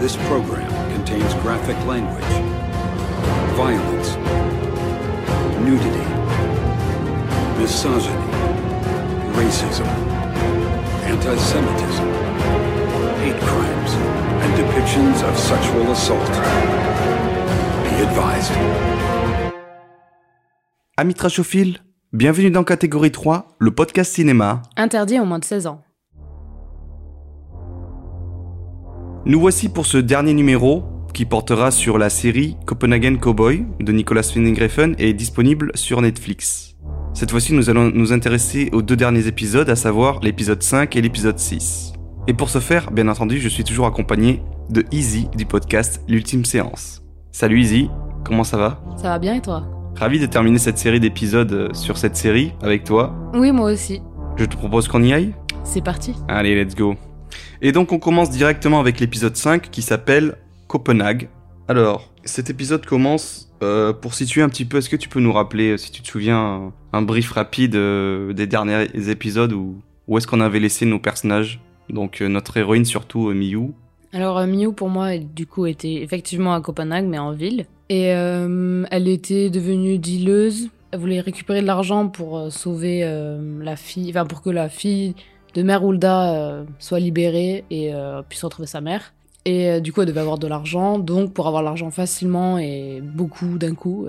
This program contains graphic language, violence, nudity, misogyny, racism, anti-Semitism, hate crimes, and depictions of sexual assault. Be advised. Amis trashophiles, bienvenue dans Catégorie 3, le podcast cinéma. Interdit aux moins de 16 ans. Nous voici pour ce dernier numéro qui portera sur la série Copenhagen Cowboy de Nicolas Winding et est disponible sur Netflix. Cette fois-ci, nous allons nous intéresser aux deux derniers épisodes, à savoir l'épisode 5 et l'épisode 6. Et pour ce faire, bien entendu, je suis toujours accompagné de Easy du podcast L'Ultime Séance. Salut Easy, comment ça va? Ça va bien et toi? Ravi de terminer cette série d'épisodes sur cette série avec toi. Oui, moi aussi. Je te propose qu'on y aille? C'est parti. Allez, let's go. Et donc on commence directement avec l'épisode 5 qui s'appelle Copenhague. Alors, cet épisode commence euh, pour situer un petit peu, est-ce que tu peux nous rappeler, euh, si tu te souviens, un, brief rapide euh, des derniers épisodes où, où est-ce qu'on avait laissé nos personnages Donc notre héroïne surtout, Miyu. Alors Miu pour moi du coup était effectivement à Copenhague mais en ville et elle était devenue dealeuse. Elle voulait récupérer de l'argent pour sauver la fille, enfin pour que la fille de Mère Hulda euh, soit libérée et euh, puisse retrouver sa mère. Et euh, du coup elle devait avoir de l'argent donc pour avoir l'argent facilement et beaucoup d'un coup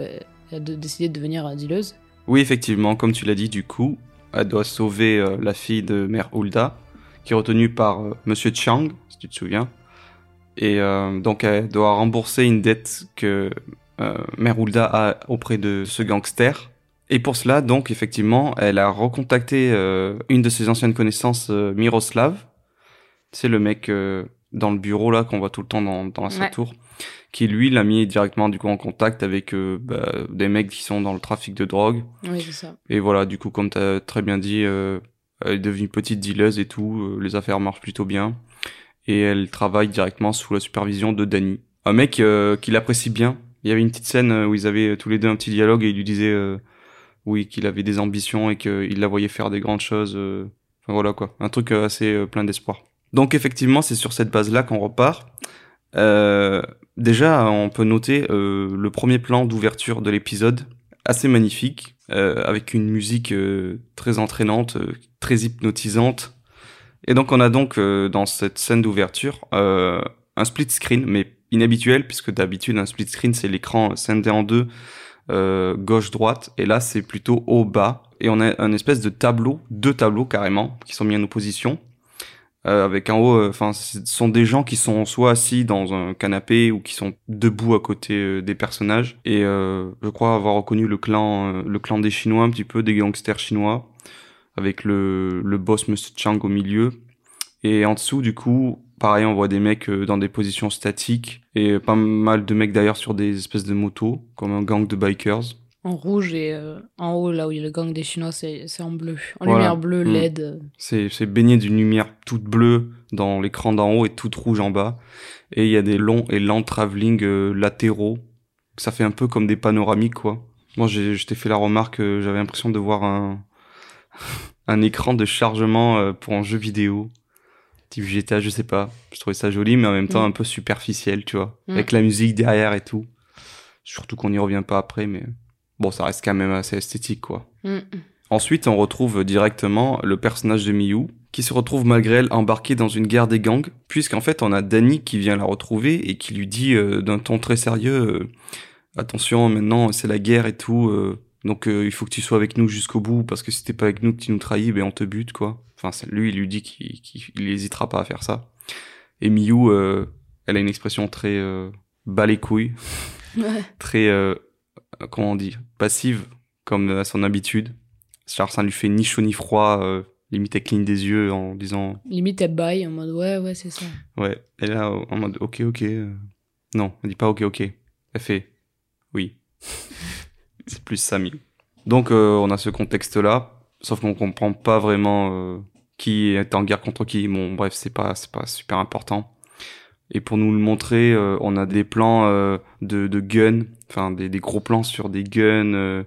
elle a décidé de devenir dealeuse. Oui, effectivement, comme tu l'as dit, du coup, elle doit sauver la fille de Mère Hulda, qui est retenue par Monsieur Chang, si tu te souviens. Et donc, elle doit rembourser une dette que Mère Hulda a auprès de ce gangster. Et pour cela, donc, effectivement, elle a recontacté euh, une de ses anciennes connaissances, euh, Miroslav. C'est le mec euh, dans le bureau, là, qu'on voit tout le temps dans, dans la Ouais. tour qui lui l'a mis directement du coup en contact avec euh, bah, des mecs qui sont dans le trafic de drogue Oui c'est ça. et voilà, du coup, comme tu as très bien dit, euh, elle est devenue petite dealeuse et tout, euh, les affaires marchent plutôt bien. Et elle travaille directement sous la supervision de Danny. Un mec euh, qui l'apprécie bien. Il y avait une petite scène où ils avaient tous les deux un petit dialogue et il lui disait euh, oui qu'il avait des ambitions et qu'il la voyait faire des grandes choses. euh, Enfin voilà quoi, un truc euh, assez euh, plein d'espoir. Donc effectivement, c'est sur cette base-là qu'on repart. Déjà, on peut noter le premier plan d'ouverture de l'épisode, assez magnifique, avec une musique très entraînante, très hypnotisante. Et donc on a donc dans cette scène d'ouverture un split screen, mais inhabituel, puisque d'habitude un split screen c'est l'écran scindé en deux, euh, gauche-droite, et là c'est plutôt haut-bas. Et on a un espèce de tableau, deux tableaux carrément, qui sont mis en opposition. Euh, avec en haut, enfin, ce sont des gens qui sont soit assis dans un canapé ou qui sont debout à côté euh, des personnages. Et euh, je crois avoir reconnu le clan, euh, le clan des Chinois un petit peu, des gangsters chinois, avec le, le boss Monsieur Chang au milieu. Et en dessous, du coup, pareil, on voit des mecs euh, dans des positions statiques et pas mal de mecs d'ailleurs sur des espèces de motos, comme un gang de bikers. En rouge et euh, en haut, là où il y a le gang des Chinois, c'est en bleu. En Voilà. lumière bleue, Mm. LED. C'est baigné d'une lumière toute bleue dans l'écran d'en haut et toute rouge en bas. Et il y a des longs et lents travelling euh, latéraux. Ça fait un peu comme des panoramiques, quoi. Moi, j'ai- je t'ai fait la remarque, euh, j'avais l'impression de voir un, un écran de chargement pour un jeu vidéo. Type GTA, je sais pas. Je trouvais ça joli, mais en même temps Mm. un peu superficiel, tu vois. Mm. Avec la musique derrière et tout. Surtout qu'on n'y revient pas après, mais bon, ça reste quand même assez esthétique, quoi. Mm. Ensuite, on retrouve directement le personnage de Miyu, qui se retrouve malgré elle embarqué dans une guerre des gangs, puisqu'en fait, on a Danny qui vient la retrouver et qui lui dit euh, d'un ton très sérieux euh, Attention, maintenant, c'est la guerre et tout, euh, donc il faut que tu sois avec nous jusqu'au bout, parce que si t'es pas avec nous, que tu nous trahis, ben on te bute, quoi. Enfin, c'est- lui, il lui dit qu'il qu'il hésitera pas à faire ça. Et Miyu, euh, elle a une expression très euh, bas les couilles, Ouais. très, euh, comment on dit, passive, comme à son habitude. Genre, ça ne lui fait ni chaud ni froid. euh, limite elle cligne des yeux en disant Limite, elle baille en mode ouais, ouais, c'est ça. ouais. Elle est là en mode ok ok. euh. Non, elle dit pas ok ok. Elle fait oui. c'est plus ça Miyu. Donc euh, on a ce contexte là, sauf qu'on comprend pas vraiment euh, qui est en guerre contre qui. Bon bref c'est pas c'est pas super important. Et pour nous le montrer, euh, on a des plans euh, de, de guns, enfin des, des gros plans sur des guns,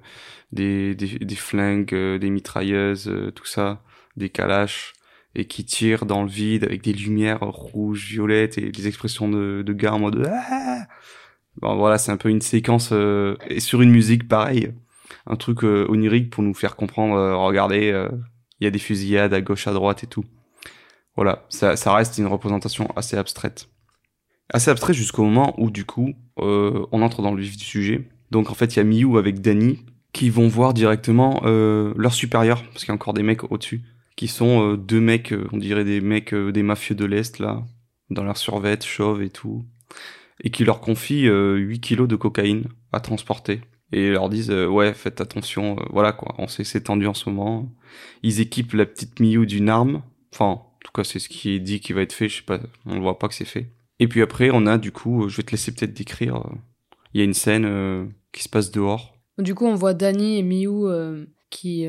des, des, flingues, des mitrailleuses, tout ça, des kalash, et qui tirent dans le vide avec des lumières rouges, violettes et des expressions de, de gars en mode ah bon, voilà, c'est un peu une séquence et sur une musique pareil, un truc euh, onirique pour nous faire comprendre. euh, regardez, euh, il y a des fusillades à gauche, à droite et tout. Voilà, ça, reste une représentation assez abstraite assez abstrait jusqu'au moment où du coup on entre dans le vif du sujet. Donc en fait il y a Miyu avec Danny qui vont voir directement leur supérieur parce qu'il y a encore des mecs au-dessus qui sont deux mecs, on dirait des mecs des mafieux de l'est là, dans leur survêt chauve et tout, et qui leur confient euh, 8 kilos de cocaïne à transporter. Et ils leur disent euh, ouais faites attention, euh, voilà quoi, on sait que c'est tendu en ce moment. Ils équipent la petite Miyu d'une arme, enfin en tout cas c'est ce qui est dit qui va être fait, je sais pas, on ne voit pas que c'est fait. Et puis après, on a du coup, euh, je vais te laisser peut-être décrire. Il y a une scène qui se passe dehors. Du coup, on voit Danny et euh, qui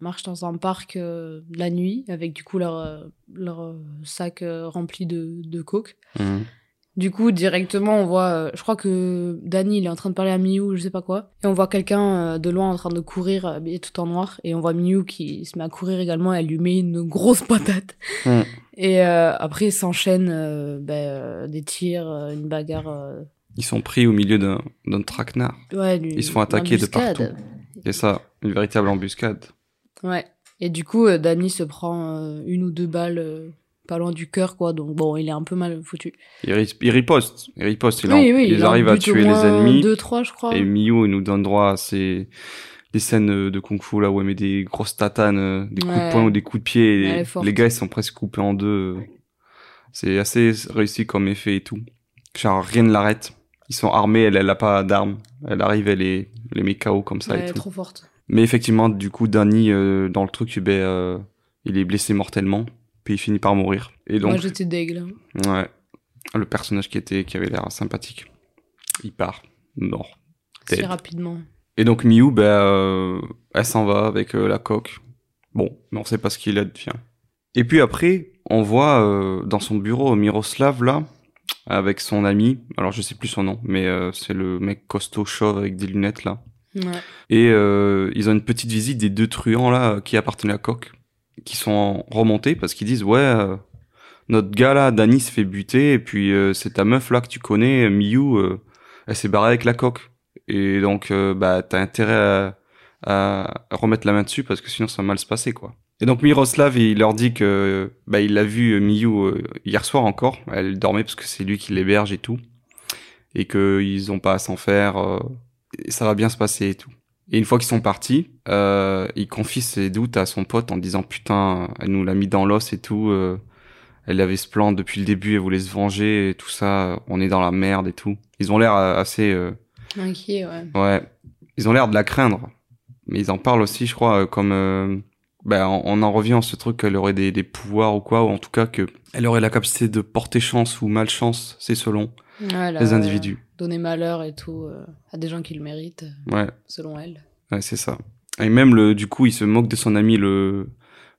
marchent dans un parc la nuit avec du coup leur, leur sac rempli de, de coke. Mhm. Du coup, directement, on voit, euh, je crois que Danny, il est en train de parler à Miyu, je sais pas quoi. Et on voit quelqu'un euh, de loin en train de courir, habillé tout en noir. Et on voit Miyu qui se met à courir également, elle lui met une grosse patate. Et euh, après, s'enchaînent euh, ben, euh, des tirs, euh, une bagarre. euh, Ils sont pris au milieu d'un traquenard. ouais, Ils se font attaquer de partout. C'est ça, une véritable embuscade. Ouais. Et du coup, euh, Danny se prend euh, une ou deux balles euh, pas loin du cœur, quoi. Donc bon, il est un peu mal foutu. Ils, ri- ils ripostent. Ils ripostent. Ils, en- oui, oui, ils il en arrivent à tuer les ennemis. Deux, trois, je crois. Et Miyu il nous donne droit à ces des scènes euh, de kung fu là où elle met des grosses tatanes, euh, des coups de poing ou des coups de pied. et est les, gars ils sont presque coupés en deux. C'est assez réussi comme effet et tout. Genre rien ne l'arrête. Ils sont armés, elle elle a pas d'armes. Elle arrive, elle les les met KO comme ça Ouais, et elle est trop forte. Mais effectivement, du coup, Danny, euh, dans le truc, ben, euh, il est blessé mortellement, puis il finit par mourir. Et donc, Moi, j'étais deg, là. ouais, le personnage qui était, qui avait l'air sympathique, il part, mort. Si rapidement. Et donc Miyu, ben, euh, elle s'en va avec euh, la coque. Bon, mais on sait pas ce qu'il advient. Et puis après, on voit euh, dans son bureau Miroslav là, avec son ami. Alors je sais plus son nom, mais c'est le mec costaud chauve avec des lunettes là. Ouais. Et ils ont une petite visite des deux truands là qui appartenaient à Coq, qui sont remontés parce qu'ils disent ouais, euh, notre gars là, Danny se fait buter et puis euh, c'est ta meuf là que tu connais, Miyu, euh, elle s'est barrée avec la coque. Et donc euh, bah t'as intérêt à, à remettre la main dessus parce que sinon ça va mal se passer quoi. Et donc Miroslav il leur dit que bah il l'a vu euh, euh, hier soir encore, elle dormait parce que c'est lui qui l'héberge et tout, et que ils ont pas à s'en faire. euh, et ça va bien se passer et tout. Et une fois qu'ils sont partis, euh, il confie ses doutes à son pote en disant putain, elle nous l'a mis dans l'os et tout. euh, elle avait ce plan depuis le début, elle voulait se venger et tout ça. On est dans la merde et tout. Ils ont l'air euh, assez, euh, Inquiet, ouais. ouais, ils ont l'air de la craindre. Mais ils en parlent aussi, je crois, euh, comme, euh, ben, on, en revient à ce truc qu'elle aurait des, des pouvoirs ou quoi, ou en tout cas que elle aurait la capacité de porter chance ou malchance, c'est selon les individus. Donner malheur et tout euh, à des gens qui le méritent, Ouais. selon elle. Ouais, c'est ça. Et même le, du coup, il se moque de son ami le,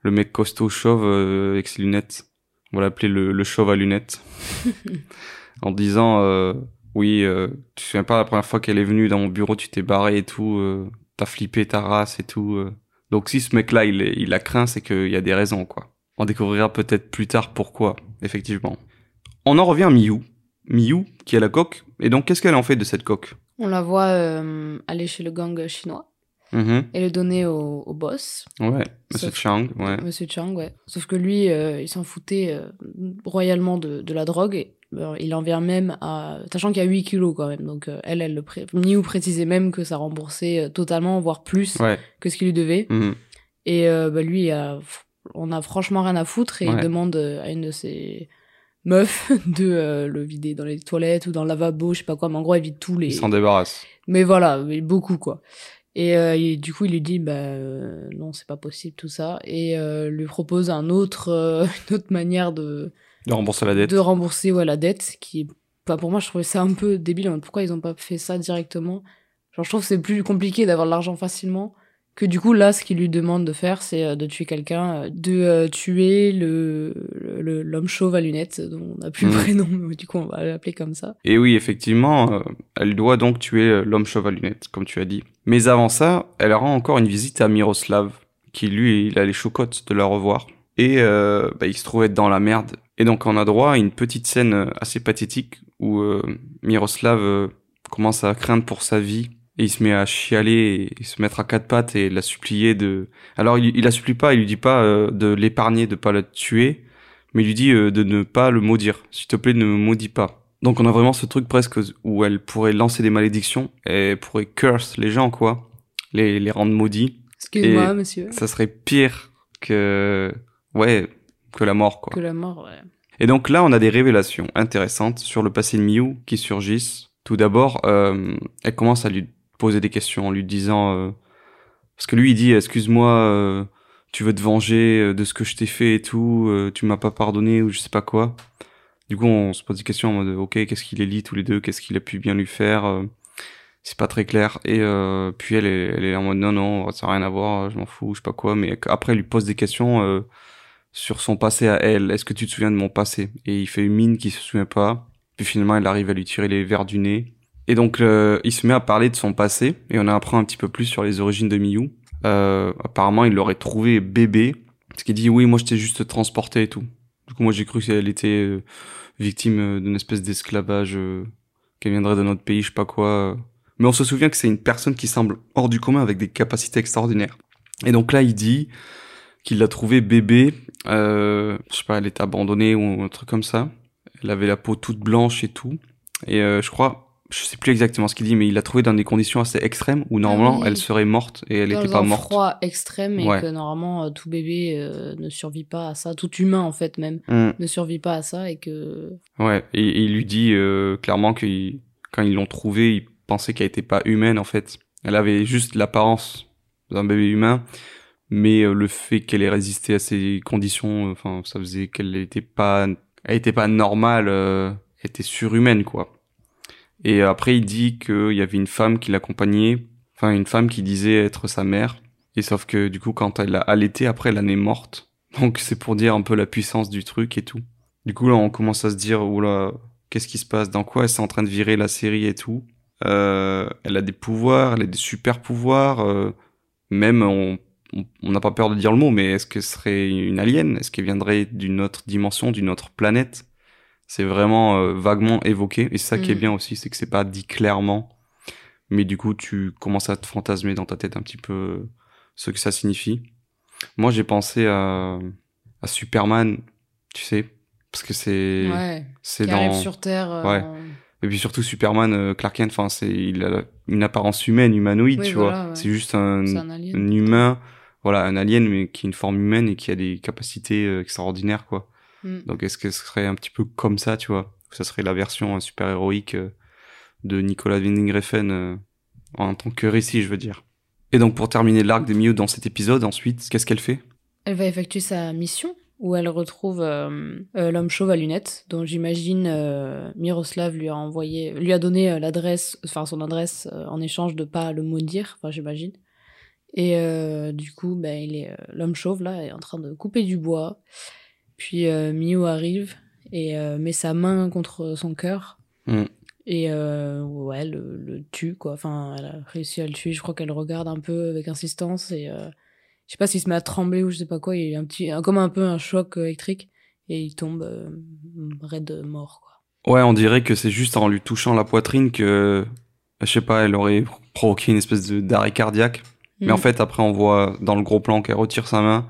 le mec costaud chauve euh, avec ses lunettes. On va l'appeler le, le chauve à lunettes. en disant, euh, oui, euh, tu te souviens pas la première fois qu'elle est venue dans mon bureau, tu t'es barré et tout, euh, t'as flippé ta race et tout. euh. Donc si ce mec-là, il, est- il a craint, c'est qu'il y a des raisons, quoi. On découvrira peut-être plus tard pourquoi, effectivement. On en revient à Miyu. Miyu, qui a la coque. Et donc, qu'est-ce qu'elle en fait de cette coque? On la voit euh, aller chez le gang chinois Mhm. et le donner au, au boss, Ouais, Monsieur Chang, ouais. Monsieur Chang, ouais. Sauf que lui, euh, il s'en foutait euh, royalement de, de la drogue. Et, il en vient même à... Sachant qu'il y a 8 kilos quand même. Donc elle, elle le pré... Miu précisait même que ça remboursait totalement, voire plus Ouais. que ce qu'il lui devait. Mhm. Et bah, lui, il a- on a franchement rien à foutre et il demande à une de ses meufs de euh, le vider dans les toilettes ou dans le lavabo, je sais pas quoi. Mais en gros, elle vide tous les... Il s'en débarrasse. Mais voilà, mais beaucoup quoi. Et, euh, et du coup, il lui dit, bah euh, non, c'est pas possible tout ça, et lui propose un autre, une autre manière de De rembourser la dette. de rembourser ouais, la dette, qui, bah, pour moi, je trouvais ça un peu débile. Pourquoi ils ont pas fait ça directement? Genre, je trouve que c'est plus compliqué d'avoir de l'argent facilement que du coup, là, ce qu'il lui demande de faire, c'est euh, de tuer quelqu'un, euh, de euh, tuer le l'homme chauve à lunettes, dont on n'a plus le Mhm. prénom, mais du coup, on va l'appeler comme ça. Et oui, effectivement, elle doit donc tuer l'homme chauve à lunettes, comme tu as dit. Mais avant ça, elle rend encore une visite à Miroslav, qui lui, il a les choucottes de la revoir. Et euh, bah, il se trouve être dans la merde. Et donc on a droit à une petite scène assez pathétique où euh, Miroslav euh, commence à craindre pour sa vie. Et il se met à chialer et se mettre à quatre pattes et la supplier de... Alors il, il la supplie pas, il lui dit pas euh, de l'épargner, de pas la tuer, mais il lui dit euh, de ne pas le maudire. S'il te plaît, ne me maudis pas. Donc on a vraiment ce truc presque où elle pourrait lancer des malédictions et elle pourrait curse les gens, quoi. Les, les rendre maudits. Excuse-moi, monsieur. Ça serait pire que... Ouais, que la mort, quoi. Que la mort, ouais. Et donc là, on a des révélations intéressantes sur le passé de Miyu qui surgissent. Tout d'abord, euh, elle commence à lui poser des questions en lui disant... euh, parce que lui, il dit, excuse-moi, euh, tu veux te venger euh, de ce que je t'ai fait et tout, euh, tu m'as pas pardonné ou je sais pas quoi. Du coup, on se pose des questions en mode, ok, qu'est-ce qu'il est lit tous les deux, qu'est-ce qu'il a pu bien lui faire? Euh, C'est pas très clair. Et euh, puis elle est, elle est en mode, non, non, ça n'a rien à voir, je m'en fous, je sais pas quoi. Mais après, elle lui pose des questions... sur son passé à elle. Est-ce que tu te souviens de mon passé? Et il fait une mine qu'il se souvient pas. Puis finalement, elle arrive à lui tirer les verres du nez. Et donc, euh, il se met à parler de son passé. Et on apprend un petit peu plus sur les origines de Miyu. Euh, apparemment, il l'aurait trouvé bébé. Parce qu'il dit, oui, moi, je t'ai juste transporté et tout. Du coup, moi, j'ai cru qu'elle était euh, victime euh, d'une espèce d'esclavage, euh, qu'elle viendrait d'un autre pays, je sais pas quoi. Mais on se souvient que c'est une personne qui semble hors du commun avec des capacités extraordinaires. Et donc là, il dit qu'il l'a trouvé bébé euh, je sais pas, elle était abandonnée ou un truc comme ça. Elle avait la peau toute blanche et tout. Et euh, je crois, je sais plus exactement ce qu'il dit, mais il l'a trouvé dans des conditions assez extrêmes où normalement Ah oui. elle serait morte et elle Dans n'était pas morte. froid extrême et Ouais. que normalement euh, tout bébé euh, ne survit pas à ça, tout humain en fait même Hmm. ne survit pas à ça et que Ouais, et, et il lui dit euh, clairement que quand ils l'ont trouvée, il pensait qu'elle était pas humaine en fait. Elle avait juste l'apparence d'un bébé humain, mais euh, le fait qu'elle ait résisté à ces conditions, enfin, ça faisait qu'elle était pas, elle était pas normale, euh, elle était surhumaine quoi. Et après, il dit qu'il y avait une femme qui l'accompagnait, enfin une femme qui disait être sa mère. Et sauf que du coup, quand elle l'a allaité, après, elle est morte. Donc c'est pour dire un peu la puissance du truc et tout. Du coup, là, on commence à se dire, oula, qu'est-ce qui se passe? Dans quoi elle est en train de virer la série et tout? Euh, Elle a des pouvoirs, elle a des super pouvoirs. euh, même, on on- on n'a pas peur de dire le mot, mais est-ce que ce serait une alien? Est-ce qu'elle viendrait d'une autre dimension, d'une autre planète? C'est vraiment euh, vaguement évoqué. Et c'est ça qui est Mhm. bien aussi, c'est que c'est pas dit clairement. Mais du coup, tu commences à te fantasmer dans ta tête un petit peu euh, ce que ça signifie. Moi, j'ai pensé à, à Superman, tu sais, parce que c'est ouais, c'est dans arrive sur Terre. euh, Ouais. et puis surtout Superman, euh, Clark Kent, enfin c'est il a une apparence humaine, humanoïde, Oui, tu voilà, vois. ouais. C'est juste un, un alien. un humain, voilà, un alien mais qui a une forme humaine et qui a des capacités extraordinaires quoi. Mm. Donc est-ce que ce serait un petit peu comme ça, tu vois? Ça serait la version euh, super héroïque euh, de Nicolas Winding Refn euh, en tant que récit, je veux dire. Et donc pour terminer l'arc de Mew dans cet épisode, ensuite, qu'est-ce qu'elle fait? Elle va effectuer sa mission où elle retrouve euh, l'homme chauve à lunettes, dont j'imagine Miroslav lui a envoyé, lui a donné l'adresse, enfin son adresse en échange de pas le maudire, enfin j'imagine. Et euh, du coup, ben il est euh, l'homme chauve là est en train de couper du bois. Puis euh, Miu arrive et euh, met sa main contre son cœur. Mm. Et euh, ouais, le, le tue quoi. Enfin, elle a réussi à le tuer. Je crois qu'elle regarde un peu avec insistance et euh, je sais pas s'il se met à trembler ou je sais pas quoi, il y a un petit, comme un peu un choc électrique et il tombe raide mort quoi. Ouais, on dirait que c'est juste en lui touchant la poitrine que, je sais pas, elle aurait provoqué une espèce de d'arrêt cardiaque. Mais en Mm. fait, après, on voit dans le gros plan qu'elle retire sa main.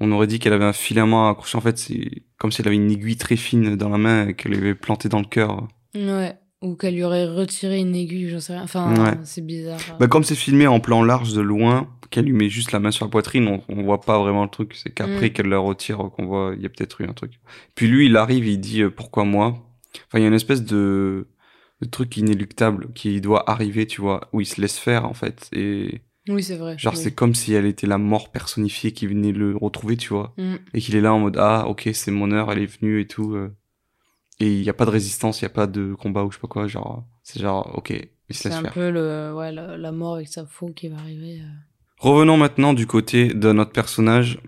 On aurait dit qu'elle avait un filament accroché. En fait, c'est comme si elle avait une aiguille très fine dans la main et qu'elle avait planté dans le cœur. Ouais. Ou qu'elle lui aurait retiré une aiguille, j'en sais rien. Enfin, Ouais. c'est bizarre. Bah, comme c'est filmé en plan large de loin, qu'elle lui met juste la main sur la poitrine, on, on voit pas vraiment le truc. C'est qu'après Mm. qu'elle la retire qu'on voit, il y a peut-être eu un truc. Puis lui, il arrive, il dit euh, pourquoi moi? Enfin, il y a une espèce de le truc inéluctable qui doit arriver, tu vois, où il se laisse faire en fait. Et Oui, c'est vrai. genre oui. c'est comme si elle était la mort personnifiée qui venait le retrouver, tu vois, Mm. et qu'il est là en mode ah ok c'est mon heure, elle est venue et tout. euh. Et il y a pas de résistance, il y a pas de combat ou je sais pas quoi, genre c'est genre ok il se C'est laisse un faire. peu le, ouais, la, la mort avec sa faux qui va arriver. euh. Revenons maintenant du côté de notre personnage,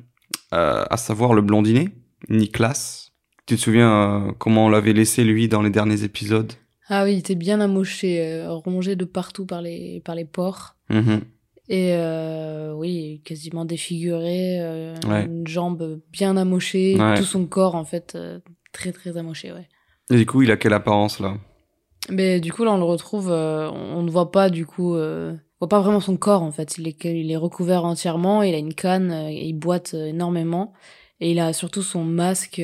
euh, à savoir le blondinet, Niklas. Tu te souviens comment on l'avait laissé lui dans les derniers épisodes? Ah oui, il était bien amoché, rongé de partout par les, par les pores. Mhm. Et euh, oui, quasiment défiguré, euh, Ouais. une jambe bien amochée, Ouais. tout son corps en fait euh, très très amoché, ouais. Et du coup, il a quelle apparence là? Mais du coup là on le retrouve, on ne voit pas du coup, on voit pas vraiment son corps en fait. Il est, il est recouvert entièrement, il a une canne, et il boite énormément. Et il a surtout son masque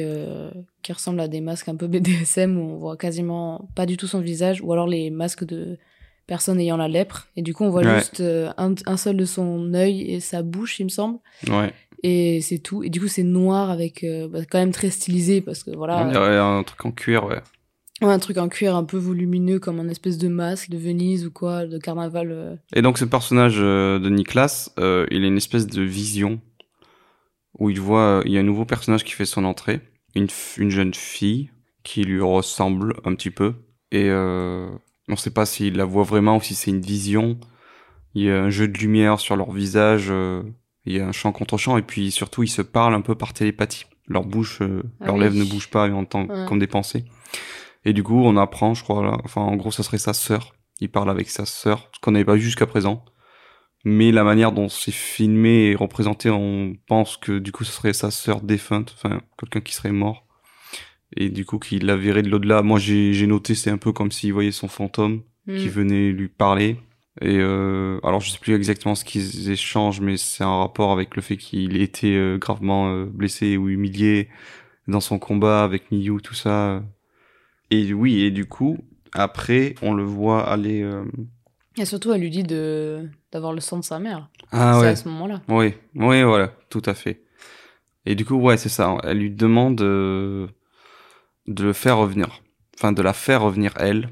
qui ressemble à des masques un peu BDSM où on voit quasiment pas du tout son visage, ou alors les masques de personnes ayant la lèpre. Et du coup on voit Ouais. juste euh, un, un seul de son œil et sa bouche, il me semble. Ouais. Et c'est tout. Et du coup c'est noir avec euh, bah, quand même très stylisé parce que voilà. Un truc en cuir, ouais. Ouais, un truc en cuir un peu volumineux comme un espèce de masque de Venise ou quoi, de carnaval. euh. Et donc ce personnage de Niklas, euh, il a une espèce de vision où il voit, il y a un nouveau personnage qui fait son entrée, une, une jeune fille qui lui ressemble un petit peu. Et on ne sait pas s'il la voit vraiment ou si c'est une vision. Il y a un jeu de lumière sur leur visage, euh, il y a un chant contre chant, et puis surtout ils se parlent un peu par télépathie. Leur bouche, euh, Ah leurs oui. lèvres ne bougent pas en tant Ouais. comme des pensées. Et du coup, on apprend, je crois, là, enfin, en gros, ça serait sa sœur. Il parle avec sa sœur, ce qu'on n'avait pas vu jusqu'à présent. Mais la manière dont c'est filmé et représenté, on pense que du coup, ce serait sa sœur défunte, enfin, quelqu'un qui serait mort. Et du coup, qu'il la verrait de l'au-delà. Moi, j'ai noté, c'est un peu comme s'il voyait son fantôme qui Mm. venait lui parler. Et euh, alors, je sais plus exactement ce qu'ils échangent, mais c'est un rapport avec le fait qu'il ait été euh, gravement euh, blessé ou humilié dans son combat avec Miyu, tout ça. Et oui, et du coup, après, on le voit aller. euh, Et surtout, elle lui dit de d'avoir le sang de sa mère. Ah ouais. à ce moment-là. Oui, oui, voilà, tout à fait. Et du coup, ouais, c'est ça. Elle lui demande de le faire revenir, enfin de la faire revenir elle.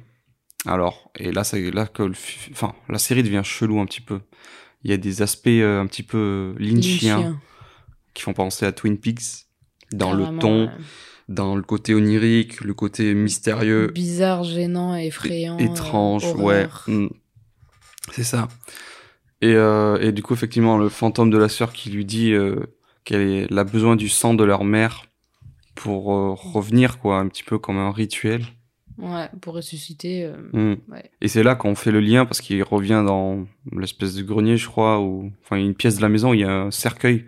Alors, et là, c'est là que, le fi- enfin, la série devient chelou un petit peu. Il y a des aspects euh, un petit peu euh, lynchiens Lynchien, qui font penser à Twin Peaks dans le ton, ouais. dans le côté onirique, le côté mystérieux. Bizarre, gênant, effrayant. euh, étrange, ouais. Mm. C'est ça. Et, euh, et du coup, effectivement, le fantôme de la sœur qui lui dit qu'elle a besoin du sang de leur mère pour euh, revenir, quoi, un petit peu comme un rituel. Ouais, pour ressusciter. euh, Mm. Ouais. Et c'est là qu'on fait le lien parce qu'il revient dans l'espèce de grenier, je crois, ou enfin une pièce de la maison où il y a un cercueil.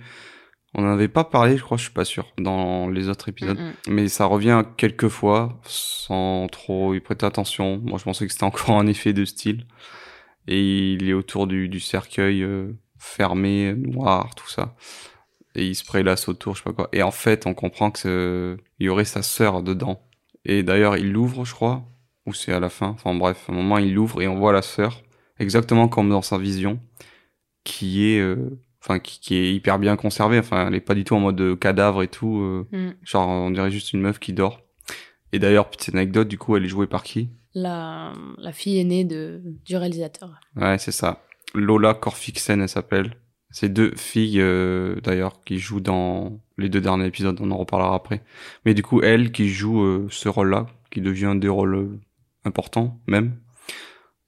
On n'en avait pas parlé, je crois, je suis pas sûr, dans les autres épisodes. mm, mm. Mais ça revient quelques fois, sans trop y prêter attention. Moi, je pensais que c'était encore un effet de style. Et il est autour du, du cercueil euh, fermé, noir, tout ça. Et il se prélasse autour, je sais pas quoi. Et en fait, on comprend que il y aurait sa sœur dedans. Et d'ailleurs, il l'ouvre, je crois, ou c'est à la fin. Enfin bref, à un moment, il l'ouvre et on voit la sœur, exactement comme dans sa vision, qui est, euh, enfin, qui, qui est hyper bien conservée. Enfin, elle est pas du tout en mode euh, cadavre et tout. euh, Mm. Genre, on dirait juste une meuf qui dort. Et d'ailleurs, petite anecdote, du coup, elle est jouée par qui? La, la fille aînée de, du réalisateur. Ouais, c'est ça. Lola Corfixen, elle s'appelle. C'est deux filles, euh, d'ailleurs, qui jouent dans les deux derniers épisodes, on en reparlera après. Mais du coup, elle qui joue euh, ce rôle-là, qui devient un des rôles euh, importants, même.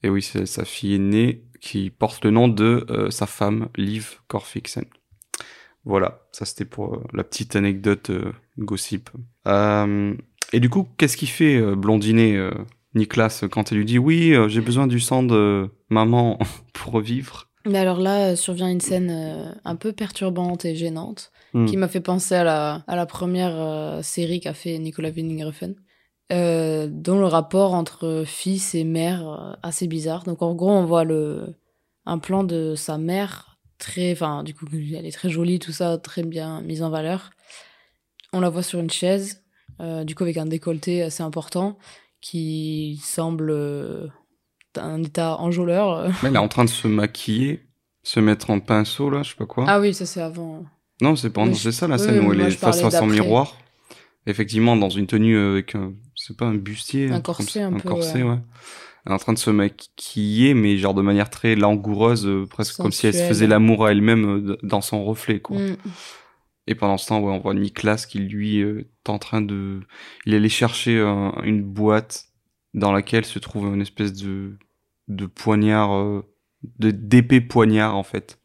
Et oui, c'est sa fille aînée qui porte le nom de sa femme, Liv Corfixen. Voilà, ça c'était pour la petite anecdote gossip. Et du coup, qu'est-ce qu'il fait blondinet euh, Nicolas quand elle lui dit oui, j'ai besoin du sang de maman pour revivre Mais alors là, euh, survient une scène euh, un peu perturbante et gênante Hmm. qui m'a fait penser à la, à la première euh, série qu'a fait Nicolas Winding Refn, euh, dont le rapport entre fils et mère assez bizarre. Donc en gros, on voit le, un plan de sa mère très, enfin du coup, elle est très jolie, tout ça, très bien mise en valeur. On la voit sur une chaise, du coup avec un décolleté assez important, qui semble un état enjôleur. Mais elle est en train de se maquiller, se mettre en pinceau là, je sais pas quoi. Ah oui, ça c'est avant. non, c'est pas c'est ça la oui, scène où elle est face à son miroir. effectivement dans une tenue avec un, c'est pas un bustier, Un corset un un peu, corset, ouais. ouais. Elle est en train de se maquiller, mais genre de manière très langoureuse, euh, presque comme si elle se faisait l'amour à elle-même euh, dans son reflet, quoi. Mm. Et pendant ce temps, ouais, on voit Nicolas qui lui euh, est en train de, il est allé chercher un- une boîte dans laquelle se trouve une espèce de de poignard, euh, de d'épée poignard en fait,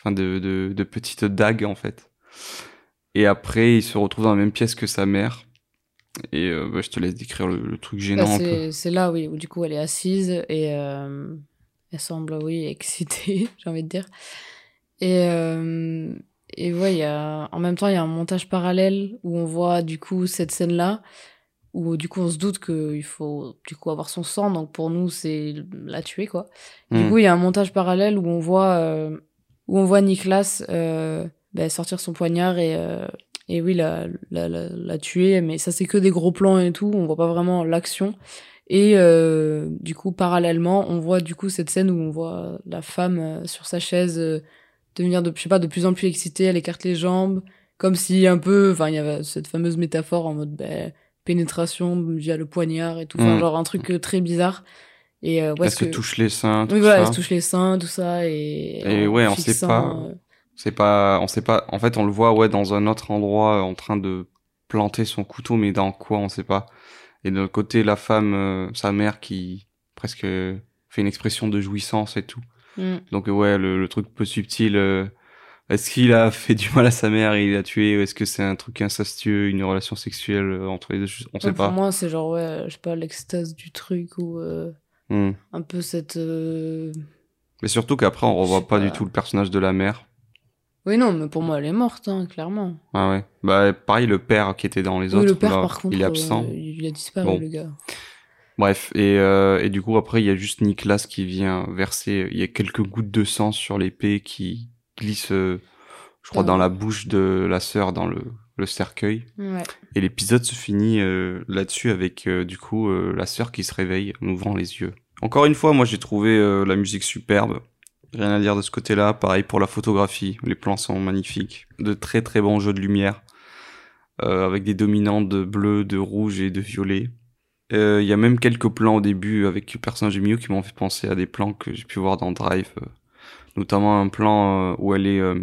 enfin de de, de petites dagues en fait. Et après, il se retrouve dans la même pièce que sa mère. Et euh, bah, je te laisse décrire le, le truc Bah, gênant peu. c'est là, oui, où du coup elle est assise et euh, elle semble, oui, excitée, j'ai envie de dire. Et, euh, et ouais, il y a, en même temps, il y a un montage parallèle où on voit du coup cette scène-là, où du coup on se doute qu'il faut du coup avoir son sang, donc pour nous c'est la tuer quoi. Du Mm. coup, il y a un montage parallèle où on voit, euh, où on voit Niklas euh, bah, sortir son poignard et, euh, et oui, la, la, la, la tuer, mais ça c'est que des gros plans et tout, on voit pas vraiment l'action. Et euh, du coup, parallèlement, on voit du coup cette scène où on voit la femme euh, sur sa chaise euh, devenir de, je sais pas, de plus en plus excitée, elle écarte les jambes, comme si un peu, enfin, il y avait cette fameuse métaphore en mode ben, pénétration via le poignard et tout, enfin, Mm. genre un truc euh, très bizarre. Et euh, ouais, Elle se que- touche les seins, tout oui, voilà, ça. elle se touche les seins, tout ça, et. Et ouais, on sait pas. euh, C'est pas, on sait pas. En fait, on le voit ouais dans un autre endroit euh, en train de planter son couteau, mais dans quoi on sait pas. Et de côté, la femme, euh, sa mère qui presque euh, fait une expression de jouissance et tout. mm. Donc euh, ouais, le, le truc peu subtil. Est-ce qu'il a fait du mal à sa mère? Et il l'a tué? Ou est-ce que c'est un truc incestueux, une relation sexuelle euh, entre les deux? On sait Ouais, pas. Pour moi, c'est genre, ouais, je sais pas, l'extase du truc ou euh, Hmm. un peu cette. euh, Mais surtout qu'après, on revoit pas, pas. du tout le personnage de la mère. Oui, non, mais pour moi, elle est morte, hein, clairement. Ah ouais. Bah pareil, le père qui était dans les oui, autres. le père, là, par contre, il est absent. euh, il a disparu, Bon. le gars. Bref, et, euh, et du coup après il y a juste Nicolas qui vient verser, il y a quelques gouttes de sang sur l'épée qui glisse, euh, je crois, dans la bouche de la sœur dans le, le cercueil. Ouais. Et l'épisode se finit euh, là-dessus avec euh, du coup la sœur qui se réveille en ouvrant les yeux. Encore une fois, moi j'ai trouvé la musique superbe. Rien à dire de ce côté-là. Pareil pour la photographie, les plans sont magnifiques, de très très bons jeux de lumière, avec des dominantes de bleu, de rouge et de violet. Euh, Il y a même quelques plans au début avec le personnage de Miu qui m'ont fait penser à des plans que j'ai pu voir dans Drive, euh, notamment un plan euh, où elle est euh,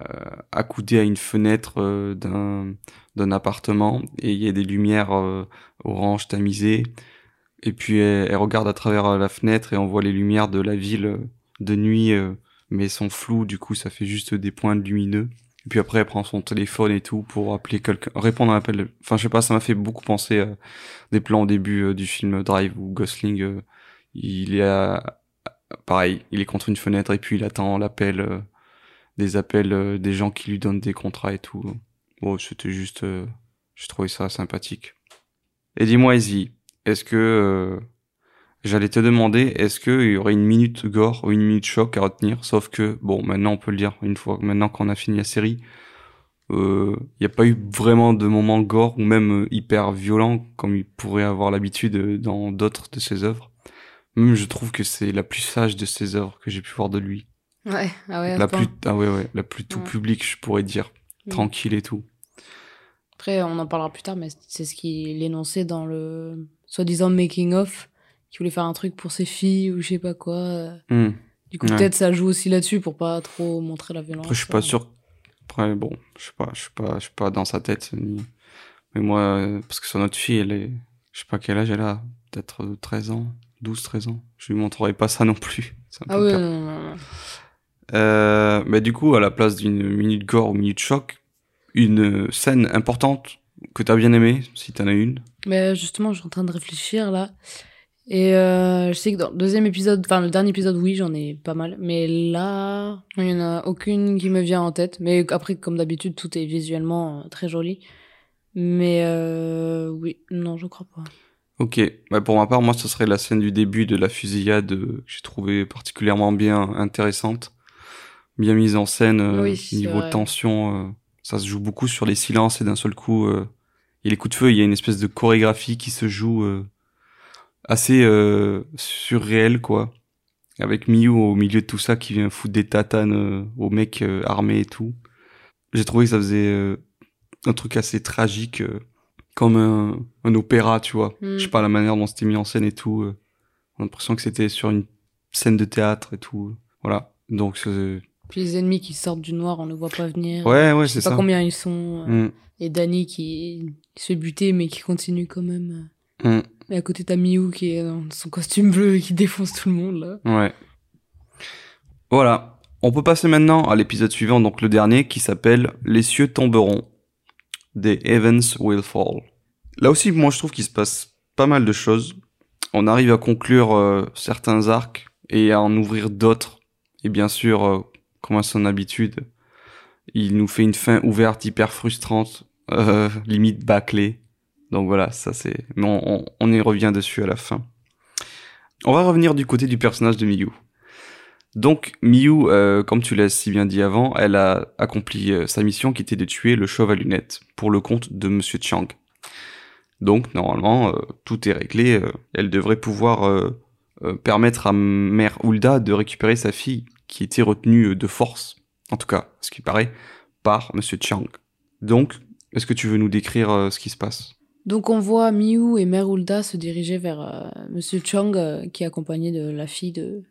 euh, accoudée à une fenêtre d'un d'un appartement. Et il y a des lumières orange tamisées. Et puis elle, regarde à travers la fenêtre et on voit les lumières de la ville de nuit mais sont floues. Du coup ça fait juste des points lumineux. Et puis après elle prend son téléphone et tout pour appeler quelqu'un répondre à un appel enfin je sais pas ça m'a fait beaucoup penser à des plans au début du film Drive où Gosling il est à- pareil il est contre une fenêtre et puis il attend l'appel euh, des appels euh, des gens qui lui donnent des contrats et tout. Bon c'était juste euh, j'ai trouvé ça sympathique. Et dis-moi Izzy est-ce que euh, j'allais te demander est-ce que il y aurait une minute gore ou une minute choc à retenir? Sauf que bon maintenant on peut le dire une fois maintenant qu'on a fini la série il n'y a pas eu vraiment de moments gore ou même hyper violents comme il pourrait avoir l'habitude dans d'autres de ses œuvres. Même je trouve que c'est la plus sage de ses œuvres que j'ai pu voir de lui. Ouais, ah ouais, La plus, ah ouais, ouais, la plus tout Ouais. public, je pourrais dire. Tranquille et tout. Après, on en parlera plus tard, mais c'est ce qu'il énonçait dans le soi-disant making-of, qui voulait faire un truc pour ses filles ou je sais pas quoi. Hmm. Du coup, Ouais. peut-être ça joue aussi là-dessus pour pas trop montrer la violence. Après, je suis pas sûr. Après, bon, je sais pas, je suis pas, je suis pas dans sa tête. ni- Mais moi, euh, parce que son autre fille, elle est, je sais pas quel âge elle a, peut-être euh, 13 ans, 12, 13 ans. Je lui montrerai pas ça non plus. Un Ah peu peur. non, non, non. Euh, mais du coup, à la place d'une minute gore ou minute choc, une scène importante que t'as bien aimée, si t'en as une. Mais justement, je suis en train de réfléchir là. Et euh, je sais que dans le deuxième épisode, enfin le dernier épisode, oui, j'en ai pas mal. Mais là, il y en a aucune qui me vient en tête. Mais après, comme d'habitude, tout est visuellement euh, très joli. Mais euh, oui, non, je crois pas. Ok, bah pour ma part, moi, ce serait la scène du début de la fusillade euh, que j'ai trouvé particulièrement bien intéressante, bien mise en scène, euh, Oui, niveau tension, euh, ça se joue beaucoup sur les silences et d'un seul coup, euh, et les coups de feu, il y a une espèce de chorégraphie qui se joue assez surréelle, quoi. Avec Miyu au milieu de tout ça qui vient foutre des tatanes aux mecs armés et tout. J'ai trouvé que ça faisait un truc assez tragique, comme un, un opéra, tu vois. Mm. Je sais pas la manière dont c'était mis en scène et tout. euh, on a l'impression que c'était sur une scène de théâtre et tout. euh, Voilà. Donc, Puis les ennemis qui sortent du noir, on ne voit pas venir. ouais, ouais, Je sais c'est pas ça. combien ils sont. euh, Mm, Et Danny qui, se fait buter, mais qui continue quand même. euh. mm, Et à côté, t'as Miou qui est dans son costume bleu et qui défonce tout le monde, là. ouais. Voilà. On peut passer maintenant à l'épisode suivant, donc le dernier, qui s'appelle Les cieux tomberont. Des Heavens Will Fall. Là aussi, moi, je trouve qu'il se passe pas mal de choses. On arrive à conclure euh, certains arcs et à en ouvrir d'autres. Et bien sûr, euh, comme à son habitude, il nous fait une fin ouverte hyper frustrante, euh, limite bâclée. Donc voilà, ça c'est... Mais on, on- on y revient dessus à la fin. On va revenir du côté du personnage de Miyu. Donc Miyu, euh, comme tu l'as si bien dit avant, elle a accompli euh, sa mission qui était de tuer le chauve à lunettes pour le compte de Monsieur Chang. Donc normalement, euh, tout est réglé. elle devrait pouvoir permettre à Mère Hulda de récupérer sa fille qui était retenue de force, en tout cas, ce qui paraît, par Monsieur Chang. Donc, est-ce que tu veux nous décrire ce qui se passe? Donc on voit Miou et Mère Hulda se diriger vers euh, Monsieur Chang, euh, qui est accompagné de la fille de,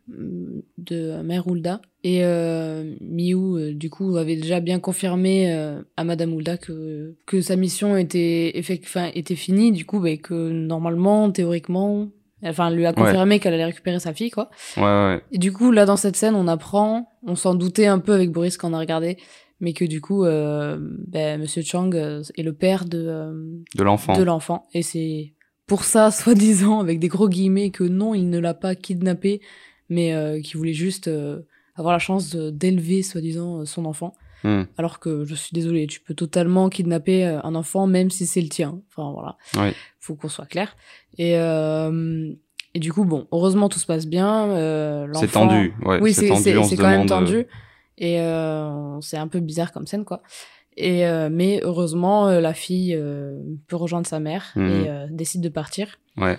de Mère Hulda. Et euh, Miou, euh, du coup, avait déjà bien confirmé euh, à Madame Hulda que, que sa mission était, enfin, était finie, du coup, bah, que normalement, théoriquement, enfin, elle lui a confirmé qu'elle allait récupérer sa fille, quoi. Ouais, ouais, Et du coup, là, dans cette scène, on apprend, on s'en doutait un peu avec Boris quand on a regardé, mais que du coup, euh, ben, Monsieur Chang euh, est le père de, euh, de l'enfant. de l'enfant. Et c'est pour ça, soi-disant, avec des gros guillemets, que non, il ne l'a pas kidnappé, mais euh, qu'il voulait juste euh, avoir la chance d'élever, soi-disant, son enfant. Hmm. Alors que je suis désolée, tu peux totalement kidnapper un enfant, même si c'est le tien. Enfin voilà, Ouais. faut qu'on soit clair. Et, et du coup, bon, heureusement tout se passe bien. C'est tendu, ouais. oui, c'est quand même tendu. Et euh, c'est un peu bizarre comme scène, quoi. Et euh, mais heureusement, euh, la fille euh, peut rejoindre sa mère Mhm. et euh, décide de partir. Ouais.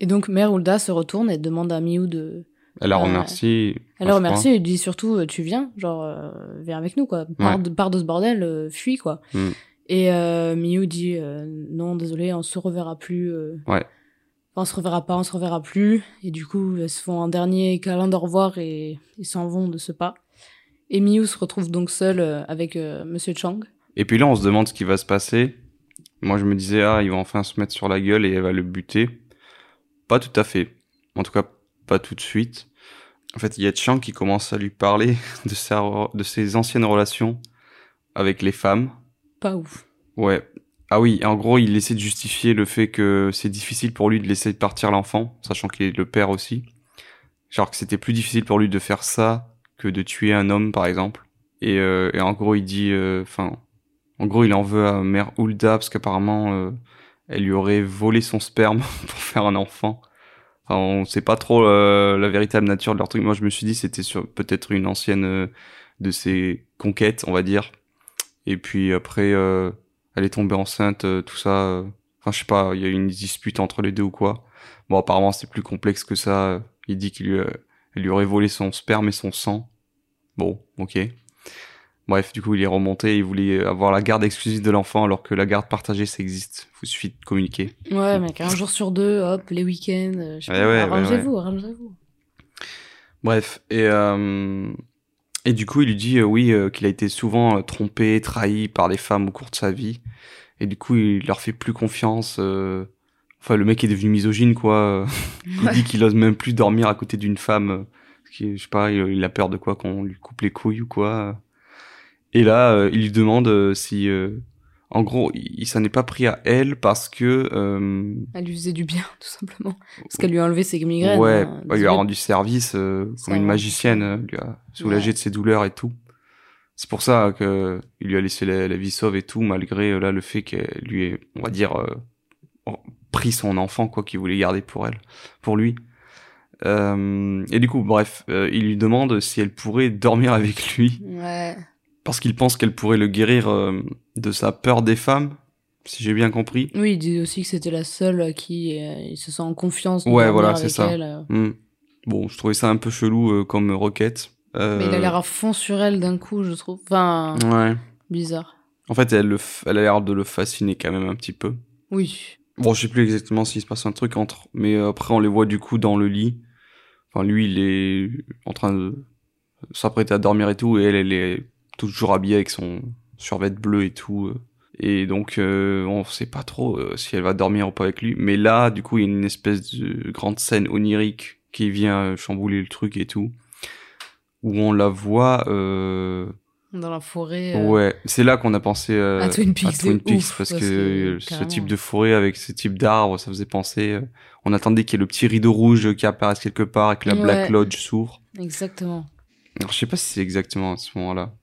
Et donc, mère Hulda se retourne et demande à Miou de. Elle la remercie. Elle je remercie et lui dit surtout tu viens, genre euh, viens avec nous quoi. Pars, Ouais. de, pars de ce bordel, euh, fuis quoi. Mm. Et euh, Miou dit euh, non désolé, on se reverra plus. euh. Ouais. On se reverra pas, on se reverra plus. Et du coup, elles se font un dernier câlin d'au revoir et ils s'en vont de ce pas. Et Miou se retrouve donc seule euh, avec euh, Monsieur Chang. Et puis là, on se demande ce qui va se passer. Moi, je me disais, ah, il va enfin se mettre sur la gueule et elle va le buter. Pas tout à fait. En tout cas, pas tout de suite. En fait, il y a Chang qui commence à lui parler de, sa, de ses anciennes relations avec les femmes. Pas ouf. Ouais. Ah oui, en gros, il essaie de justifier le fait que c'est difficile pour lui de laisser partir l'enfant, sachant qu'il est le père aussi. Genre que c'était plus difficile pour lui de faire ça de tuer un homme, par exemple. Et, euh, en gros, il dit, enfin, en gros, il en veut à mère Hulda parce qu'apparemment, euh, elle lui aurait volé son sperme pour faire un enfant. Enfin, on sait pas trop euh, la véritable nature de leur truc. Moi, je me suis dit, c'était sur peut-être une ancienne euh, de ses conquêtes, on va dire. Et puis après, euh, elle est tombée enceinte, euh, tout ça. euh, Enfin, je sais pas, il y a eu une dispute entre les deux ou quoi. Bon, apparemment, c'est plus complexe que ça. Il dit qu'il euh, lui aurait volé son sperme et son sang. Bon, ok. Bref, du coup, il est remonté. Il voulait avoir la garde exclusive de l'enfant, alors que la garde partagée, ça existe. Il suffit de communiquer. Ouais, mec, un jour sur deux, hop, les week-ends. euh, je sais Ouais, pas, ouais, ouais, arrangez-vous, arrangez-vous. Bref, et euh, et du coup, il lui dit euh, oui qu'il a été souvent trompé, trahi par des femmes au cours de sa vie, et du coup, il leur fait plus confiance. Enfin, le mec est devenu misogyne, quoi. Il dit qu'il ose même plus dormir à côté d'une femme, je sais pas, il, a peur de quoi qu'on lui coupe les couilles ou quoi. Et là, euh, il lui demande euh, si, euh, en gros, il, s'en est pas pris à elle parce que euh, Elle lui faisait du bien, tout simplement. Parce qu'elle lui a enlevé ses migraines. Ouais, hein. bah, il lui a rendu service euh, comme une magicienne, euh, lui a soulagé Ouais. de ses douleurs et tout. C'est pour ça que il lui a laissé la, la vie sauve et tout, malgré là le fait qu'elle lui ait, on va dire, pris son enfant quoi qu'il voulait garder pour elle, pour lui. Euh, et du coup, bref, euh, il lui demande si elle pourrait dormir avec lui Ouais. parce qu'il pense qu'elle pourrait le guérir euh, de sa peur des femmes, si j'ai bien compris. Oui, il dit aussi que c'était la seule à qui il se sent en confiance. de Ouais, voilà, c'est ça. elle. Hmm. Bon, je trouvais ça un peu chelou comme requête. Mais il a l'air à fond sur elle d'un coup, je trouve. Enfin, Ouais. bizarre. En fait, elle, le f- elle a l'air de le fasciner quand même un petit peu. Oui. Bon, je sais plus exactement s'il se passe un truc entre, mais après on les voit du coup dans le lit. Enfin, lui, il est en train de s'apprêter à dormir et tout, et elle, elle est toujours habillée avec son survêt bleu et tout. euh. Et donc, euh, on sait pas trop euh, si elle va dormir ou pas avec lui. Mais là, du coup, il y a une espèce de grande scène onirique qui vient chambouler le truc et tout, où on la voit. Euh... Dans la forêt. euh, Ouais, c'est là qu'on a pensé euh, À Twin Peaks, à Twin de Peaks, ouf, parce, parce que, que, ce type de forêt avec ce type d'arbres, ça faisait penser. euh, on attendait qu'il y ait le petit rideau rouge qui apparaisse quelque part et que la Black. Lodge s'ouvre. Exactement. Alors, je sais pas si c'est exactement à ce moment-là.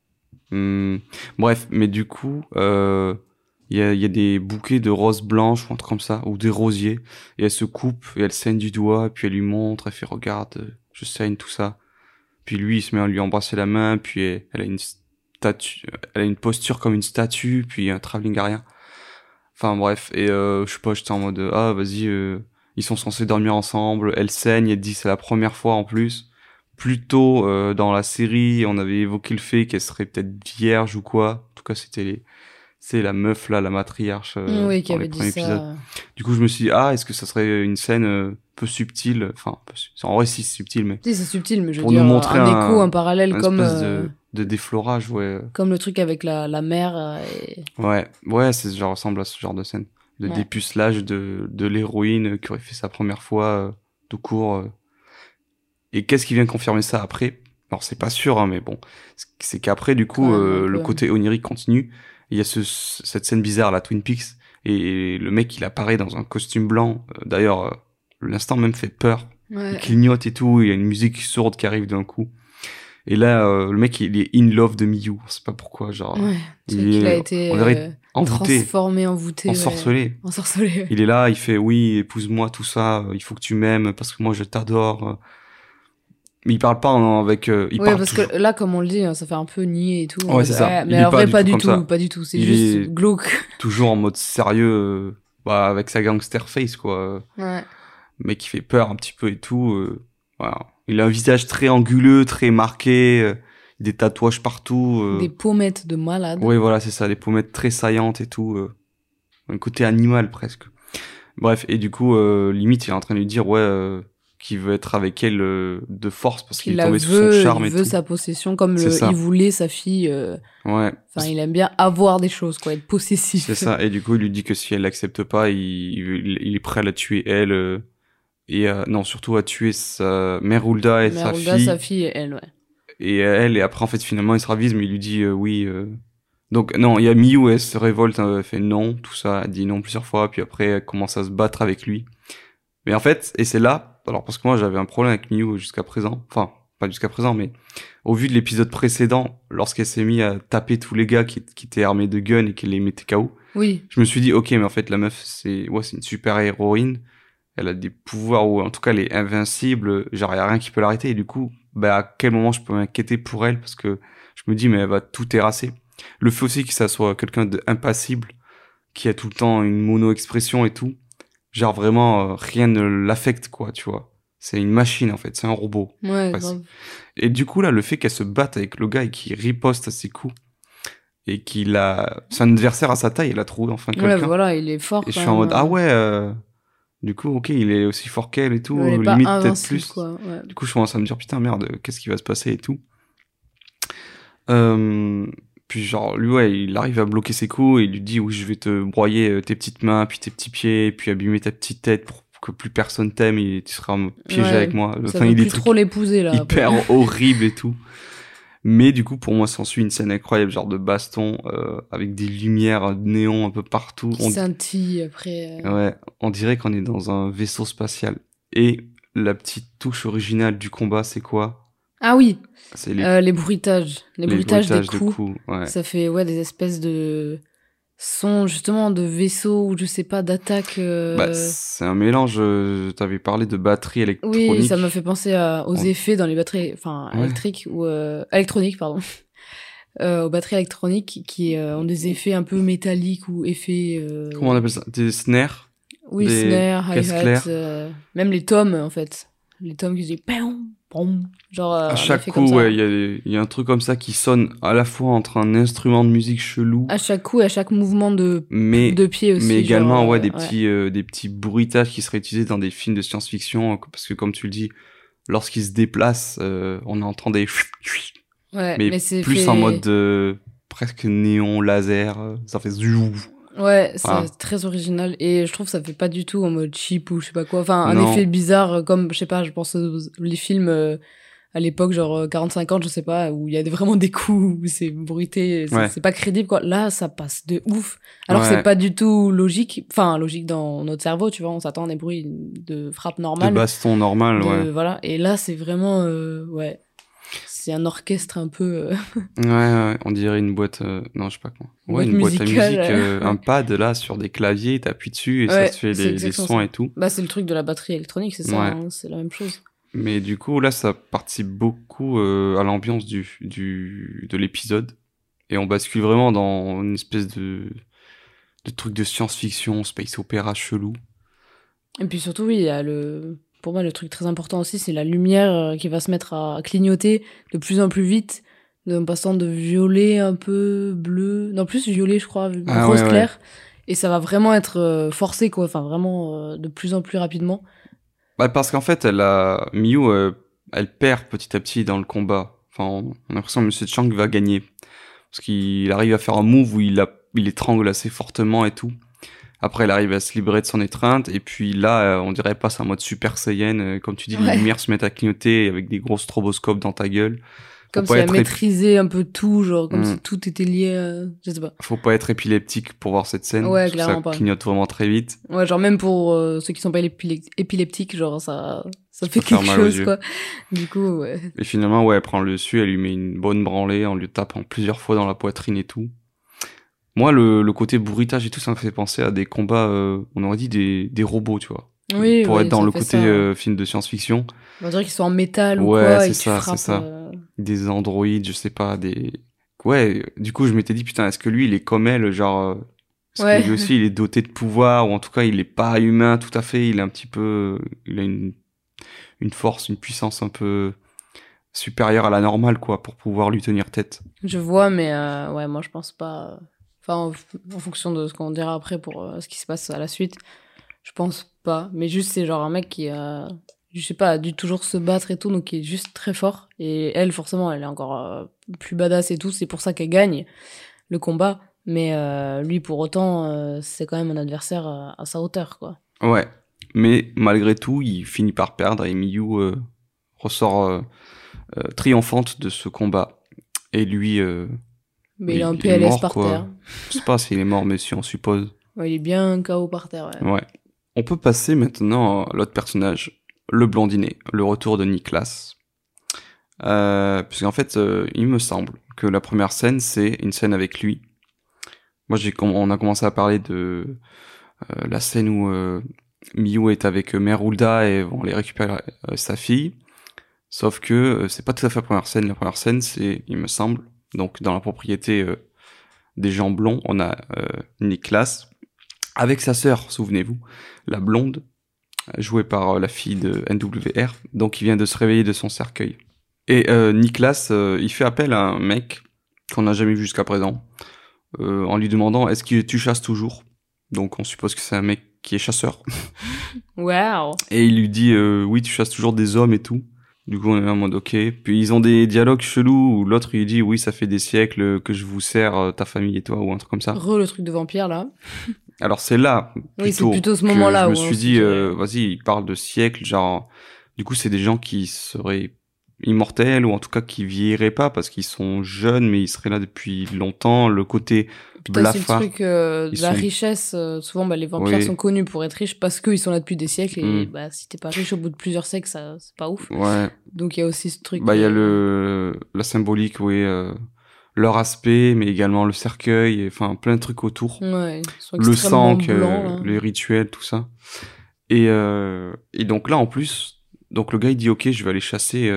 Hmm, Bref, mais du coup, il y, a, il y a des bouquets de roses blanches ou un truc comme ça, ou des rosiers, et elle se coupe et elle saigne du doigt, et puis elle lui montre, elle fait regarde, je saigne tout ça. Puis lui, il se met à lui embrasser la main, puis elle, elle a une statue, elle a une posture comme une statue, puis un travelling arrière. Enfin bref, et euh, je sais pas, j'étais en mode ah vas-y, euh, ils sont censés dormir ensemble, elle saigne, elle dit c'est la première fois en plus plus tôt euh, dans la série, on avait évoqué le fait qu'elle serait peut-être vierge ou quoi. En tout cas, c'était les... c'est la meuf là, la matriarche euh, oui, qui dans les avait dit ça. Du coup, je me suis dit ah, est-ce que ça serait une scène peu subtile, enfin, peu en vrai si c'est subtil, mais Si, c'est subtil, mais je veux Pour dire, nous montrer un, un- écho, un parallèle comme, de, de déflorage, ouais, comme le truc avec la, la mère. euh, et... ouais, ouais, c'est genre ressemble à ce genre de scène, de Ouais. dépucelage de de l'héroïne qui aurait fait sa première fois euh, tout court. euh. Et qu'est-ce qui vient confirmer ça après? Alors c'est pas sûr, hein, mais bon, c'est qu'après du coup euh, le côté onirique continue. Il y a ce, cette scène bizarre, la Twin Peaks, et le mec il apparaît dans un costume blanc. Euh, D'ailleurs, l'instant même fait peur. Il Ouais. clignote et tout. Il y a une musique sourde qui arrive d'un coup. Et là, euh, le mec il est in love de Miyu. On sait pas pourquoi, genre Ouais. Il qu'il a est- été euh, envoûté, transformé, envoûté. ouais. ensorcelé. Il est là, il fait oui, épouse-moi, tout ça, euh, il faut que tu m'aimes parce que moi je t'adore. Mais il parle pas en- avec. euh, il Ouais, parle parce toujours- que là, comme on le dit, hein, ça fait un peu nier et tout. Ouais, c'est ça. Mais est en pas vrai, pas du tout, ça. pas du tout. C'est juste est- glauque. toujours en mode sérieux, bah, avec sa gangster face, quoi. Ouais. Mais qui fait peur un petit peu et tout. voilà. Il a un visage très anguleux, très marqué, euh, des tatouages partout. euh. Des pommettes de malade. Oui, voilà, c'est ça, des pommettes très saillantes et tout. euh, un côté animal presque. Bref, et du coup, euh, limite, il est en train de lui dire, ouais, euh, qu'il veut être avec elle euh, de force parce qu'il est tombé sous veut, son charme il et veut tout. sa possession comme le, il voulait sa fille. euh, Ouais, Enfin, il aime bien avoir des choses, quoi, être possessif. c'est ça. Et du coup, il lui dit que si elle l'accepte pas, il, il, il est prêt à la tuer elle. Et euh, non, surtout à tuer sa mère Hulda et sa Merulda, fille. sa fille et elle, ouais. et elle et après en fait finalement il se ravise mais il lui dit euh, oui euh. donc non il y a Miyu elle se révolte elle fait non tout ça elle dit non plusieurs fois puis après elle commence à se battre avec lui mais en fait et c'est là alors parce que moi j'avais un problème avec Miyu jusqu'à présent enfin pas jusqu'à présent mais au vu de l'épisode précédent lorsqu'elle s'est mise à taper tous les gars qui, qui étaient armés de guns et qu'elle les mettait KO Oui, je me suis dit ok mais en fait la meuf c'est ouais c'est une super héroïne elle a des pouvoirs ou en tout cas elle est invincible genre y a rien qui peut l'arrêter et du coup bah à quel moment je peux m'inquiéter pour elle? Parce que je me dis mais elle va tout terrasser le fait aussi que ça soit quelqu'un d'impassible qui a tout le temps une mono expression et tout genre vraiment euh, rien ne l'affecte quoi tu vois c'est une machine en fait c'est un robot ouais, Ouais, grave. et du coup, là, le fait qu'elle se batte avec le gars et qu'il riposte à ses coups, et qu'il a... C'est un adversaire à sa taille, elle a trouvé enfin Ouais, quelqu'un. voilà, il est fort. et je suis en mode, hein. ah ouais, euh, du coup, ok, il est aussi fort qu'elle et tout, Ouais, pas limite peut-être plus. quoi. ouais. Du coup, je commence à me dire, putain, merde, qu'est-ce qui va se passer et tout. Euh, puis genre, lui, ouais, il arrive à bloquer ses coups et il lui dit, oui, je vais te broyer euh, tes petites mains, puis tes petits pieds, puis abîmer ta petite tête pour que plus personne t'aime et tu seras piégé Ouais, avec moi. Ça Enfin, veut il est plus trop l'épouser, là. hyper horrible et tout. Mais du coup, pour moi, s'ensuit une scène incroyable, genre de baston, euh, avec des lumières néon un peu partout. Qui On, scintille après. euh, ouais, on dirait qu'on est dans un vaisseau spatial. Et la petite touche originale du combat, c'est quoi? Ah oui, C'est les, euh, les bruitages. Les, les bruitages, bruitages des de coups. coups. Ouais. Ça fait ouais des espèces de sons justement de vaisseaux ou je sais pas d'attaque. euh, Bah, c'est un mélange. euh, T'avais parlé de batterie électronique. oui, ça m'a fait penser à- aux On- effets dans les batteries, enfin Ouais. électriques ou euh, électroniques pardon. Euh, aux batteries électroniques qui euh, ont des effets un peu métalliques ou effets. euh, Comment on appelle ça? Des snares Oui, des snare, caisses hi-hat, claires? euh, même les tomes en fait. Les tomes qui disent pam, pam, genre euh, À chaque coup, ouais, il y, a des- y a un truc comme ça qui sonne à la fois entre un instrument de musique chelou, À chaque coup à chaque mouvement de, mais de pied aussi. mais également genre, ouais euh, des petits euh, des petits bruitages qui seraient utilisés dans des films de science-fiction euh, parce que comme tu le dis, lorsqu'ils se déplacent, euh, on entend des Ouais, mais, mais, c'est plus fait- en mode euh, presque néon laser, euh, ça fait zou. Ouais, c'est Voilà. très original et je trouve que ça fait pas du tout en mode cheap ou je sais pas quoi. Enfin, un Non. effet bizarre euh, comme, je sais pas, je pense aux les films euh, à l'époque, genre euh, 40-50, je sais pas, où il y a vraiment des coups, où c'est bruité, c'est Ouais. pas crédible quoi. Là, ça passe de ouf. Alors que c'est pas du tout logique, enfin, logique dans notre cerveau, tu vois, on s'attend à des bruits de frappe De normale. baston normal, de- ouais. Voilà, et là, c'est vraiment, euh, ouais. C'est un orchestre un peu. euh, ouais. Ouais, on dirait une boîte, euh, non, je sais pas quoi. Ouais, Boîte une boîte à musique, euh, un pad là sur des claviers, t'appuies dessus et Ouais, ça te fait des, des sons ça. et tout. Bah, c'est le truc de la batterie électronique, c'est ça, Ouais. hein, c'est la même chose. Mais du coup, là, ça participe beaucoup euh, à l'ambiance du, du, de l'épisode. Et on bascule vraiment dans une espèce de, de truc de science-fiction, space opéra chelou. Et puis surtout, oui, il y a le. Pour moi, le truc très important aussi, c'est la lumière euh, qui va se mettre à clignoter de plus en plus vite, en passant de violet un peu bleu, non plus violet, je crois, Ah rose ouais, ouais. clair. Et ça va vraiment être euh, forcé, quoi. Enfin, vraiment euh, de plus en plus rapidement. Bah, parce qu'en fait, elle a, euh, elle perd petit à petit dans le combat. Enfin, on on a l'impression que Monsieur Chang va gagner. Parce qu'il arrive à faire un move où il, a, il étrangle assez fortement et tout. Après, elle arrive à se libérer de son étreinte. Et puis là, euh, on dirait passe en mode Super Saiyan. euh, Comme tu dis, Ouais. les lumières se mettent à clignoter avec des gros stroboscopes dans ta gueule. Comme si elle maîtrisait un peu tout, genre, comme Mm. si tout était lié, à... je sais pas. Faut pas être épileptique pour voir cette scène. Ouais, clairement ça pas. clignote vraiment très vite. Ouais, genre, même pour euh, ceux qui sont pas épile- épileptiques, genre, ça, ça fait quelque chose, quoi. Du coup, ouais. Et finalement, ouais, elle prend le dessus, elle lui met une bonne branlée en lui tapant plusieurs fois dans la poitrine et tout. Moi, le, le côté bruitage et tout, ça me fait penser à des combats, euh, on aurait dit des, des robots, tu vois. Oui, pour oui, être dans le côté euh, film de science-fiction. On dirait qu'ils sont en métal ou Ouais, quoi, c'est et tu ça, c'est ça. euh, Des androïdes, je sais pas, des... Ouais, du coup, je m'étais dit, putain, est-ce que lui, il est comme elle, genre... Ouais. que lui aussi, il est doté de pouvoir, ou en tout cas, il est pas humain tout à fait, il est un petit peu... Il a une, une force, une puissance un peu supérieure à la normale, quoi, pour pouvoir lui tenir tête. Je vois, mais ouais, moi je pense pas. En, fonction de ce qu'on dira après pour euh, ce qui se passe à la suite, je pense pas. Mais juste, c'est genre un mec qui a, je sais pas, a dû toujours se battre et tout, donc qui est juste très fort. Et elle, forcément, elle est encore euh, plus badass et tout, c'est pour ça qu'elle gagne le combat. Mais euh, lui, pour autant, c'est quand même un adversaire à, sa hauteur, quoi. Ouais, mais malgré tout, il finit par perdre et Miyu ressort triomphante de ce combat. Et lui, Mais il est il est PLS mort, par quoi. terre. je sais pas s'il est mort, mais si on suppose. Ouais, il est bien KO par terre, ouais. Ouais. On peut passer maintenant à l'autre personnage, le blondinet, le retour de Niklas. Euh, Puisqu'en fait, euh, il me semble que la première scène, c'est une scène avec lui. Moi, j'ai, on a commencé à parler de euh, la scène où euh, Miyu est avec Mère Hulda et vont aller récupérer euh, sa fille. Sauf que c'est pas tout à fait la première scène. La première scène, c'est, il me semble, donc dans la propriété euh, des gens blonds, on a euh, Niklas avec sa sœur, souvenez-vous, la blonde, jouée par euh, la fille de NWR, donc il vient de se réveiller de son cercueil. Et euh, Niklas, euh, il fait appel à un mec qu'on n'a jamais vu jusqu'à présent, euh, en lui demandant est-ce que tu chasses toujours? Donc on suppose que c'est un mec qui est chasseur. Waouh! Et il lui dit euh, oui, tu chasses toujours des hommes et tout. Du coup, on est en mode ok. Puis ils ont des dialogues chelous où l'autre il dit oui, ça fait des siècles que je vous sers euh, ta famille et toi ou un truc comme ça. Re le truc de vampire, là. Alors c'est là Oui, c'est plutôt ce moment-là Je me où suis dit, euh, vas-y, il parle de siècles, genre du coup c'est des gens qui seraient immortels ou en tout cas qui vieilliraient pas parce qu'ils sont jeunes mais ils seraient là depuis longtemps. Le côté le blafard. truc euh, de la sont- richesse. euh, souvent, bah, les vampires sont connus pour être riches parce qu'ils sont là depuis des siècles. Et Mm. bah, si t'es pas riche au bout de plusieurs siècles, ça, c'est pas ouf. ouais, Donc il y a aussi ce truc. bah il y a le la symbolique, oui, euh, leur aspect, mais également le cercueil, et, enfin plein de trucs autour. Ouais, ils sont le sang, là. les rituels, tout ça. Et, et donc là, en plus, donc le gars il dit ok, je vais aller chasser.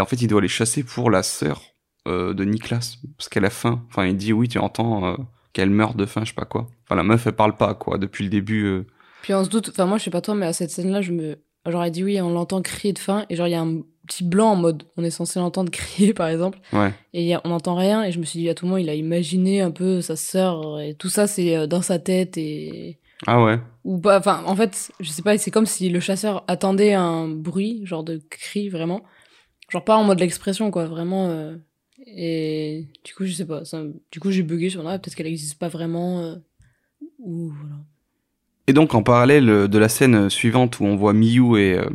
Et en fait, il doit aller chasser pour la sœur euh, de Niklas parce qu'elle a faim. Enfin, il dit oui, tu entends euh, qu'elle meurt de faim, je sais pas quoi. Enfin, la meuf elle parle pas quoi depuis le début. euh. Puis on se doute, enfin moi je sais pas toi, mais à cette scène-là, je me, genre elle dit oui, on l'entend crier de faim et genre il y a un petit blanc en mode on est censé l'entendre crier par exemple Ouais. et il y a- on n'entend rien et je me suis dit à tout moment il a imaginé un peu sa sœur et tout ça c'est dans sa tête et Ah ouais. ou pas enfin en fait je sais pas c'est comme si le chasseur attendait un bruit genre de cri vraiment genre pas en mode l'expression quoi vraiment euh, et du coup je sais pas du coup j'ai bugué sur là peut-être qu'elle existe pas vraiment euh, ou voilà Et donc en parallèle euh, de la scène suivante où on voit Miyu et euh,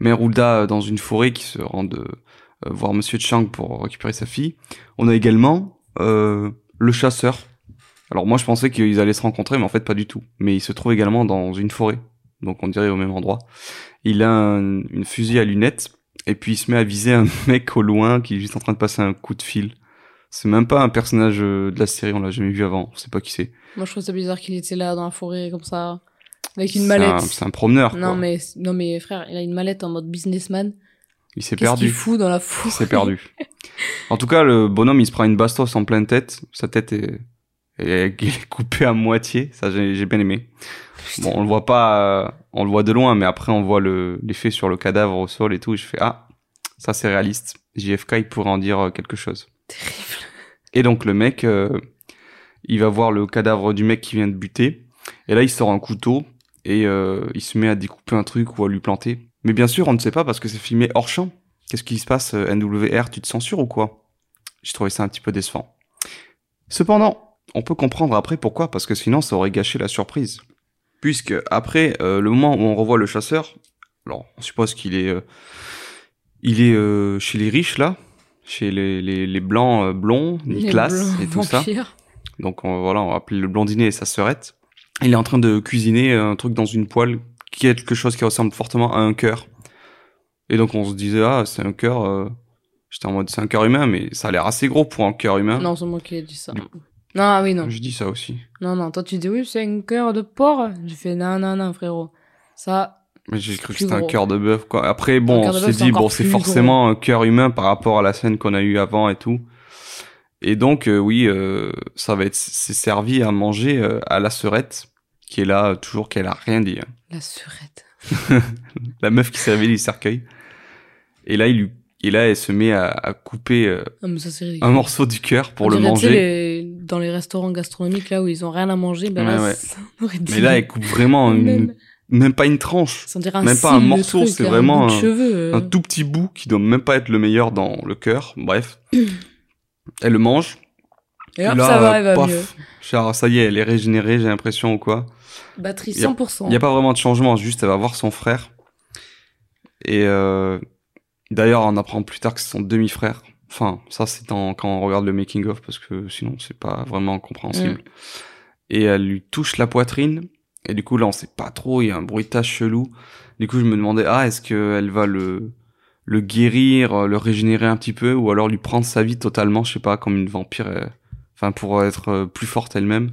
Merulda euh, dans une forêt qui se rendent voir Monsieur Chang pour récupérer sa fille, on a également le chasseur. Alors moi je pensais qu'ils allaient se rencontrer, mais en fait pas du tout. Mais il se trouve également dans une forêt, donc on dirait au même endroit. Il a un- une fusil à lunettes et puis il se met à viser un mec au loin qui est juste en train de passer un coup de fil. C'est même pas un personnage euh, de la série, on l'a jamais vu avant, on sait pas qui c'est. moi je trouve ça bizarre qu'il était là dans la forêt comme ça avec une mallette un- C'est un promeneur. non quoi. mais non mais frère il a une mallette en mode businessman Il s'est qu'est-ce perdu. qu'il fout dans la Il forêt s'est perdu. En tout cas, le bonhomme, il se prend une bastos en pleine tête. Sa tête est, est, est coupée à moitié. Ça, j'ai j'ai bien aimé. Bon, on le voit pas, euh, on le voit de loin, mais après, on voit le l'effet sur le cadavre au sol et tout. Et je fais ah, ça c'est réaliste. JFK, il pourrait en dire euh, quelque chose. terrible Et donc le mec, euh, il va voir le cadavre du mec qui vient de buter. Et là, il sort un couteau et euh, il se met à découper un truc ou à lui planter. Mais bien sûr, on ne sait pas parce que c'est filmé hors champ. Qu'est-ce qui se passe, euh, NWR Tu te censures ou quoi? J'ai trouvé ça un petit peu décevant. Cependant, on peut comprendre après pourquoi, parce que sinon ça aurait gâché la surprise. Puisque après, euh, le moment où on revoit le chasseur, alors on suppose qu'il est, euh, il est euh, chez les riches là, chez les, les, les blancs blonds, Nicolas et tout ça. Donc on, voilà, on va appeler le blondinet et sa sœurette. Il est en train de cuisiner un truc dans une poêle qui est quelque chose qui ressemble fortement à un cœur. Et donc on se disait ah c'est un cœur. J'étais en mode c'est un cœur humain, mais ça a l'air assez gros pour un cœur humain. Non, c'est moi qui ai dit ça. Non, ah oui, non. Je dis ça aussi. Non, non, toi tu dis oui, c'est un cœur de porc. J'ai fait non, non, non, frérot. Ça, Mais j'ai cru que c'était un cœur de bœuf quoi. Après bon, on s'est dit bon c'est forcément un cœur humain par rapport à la scène qu'on a eue avant et tout. Et donc euh, oui, euh, ça va être c'est servi à manger euh, à la sœurette qui est là euh, toujours qu'elle a rien dit. hein. la surette. la meuf qui servait les cercueils. Et là, il lui, et là, elle se met à, à couper euh, Ah, mais ça un morceau du cœur pour On le dirait, manger. les- Dans les restaurants gastronomiques là où ils ont rien à manger, ben là, Ouais, ça. Mais là, elle coupe vraiment une, Même, même pas une tranche, un même pas un morceau, c'est vraiment un- cheveux. euh. un tout petit bout qui doit même pas être le meilleur dans le cœur. Bref, elle le mange. Et hop, là, ça va, elle va paf, mieux. genre, ça y est, elle est régénérée, j'ai l'impression ou quoi. Batterie Y a- 100%. Il n'y a pas vraiment de changement, juste elle va voir son frère. Et euh, d'ailleurs, on apprend plus tard que c'est son demi-frère. Enfin, ça c'est quand on regarde le making of parce que sinon c'est pas vraiment compréhensible. Et elle lui touche la poitrine. Et du coup là on sait pas trop, il y a un bruitage chelou. Du coup je me demandais ah est-ce qu'elle va le le guérir, euh, le régénérer un petit peu ou alors lui prendre sa vie totalement, je sais pas comme une vampire. euh, Enfin pour être euh, plus forte elle-même.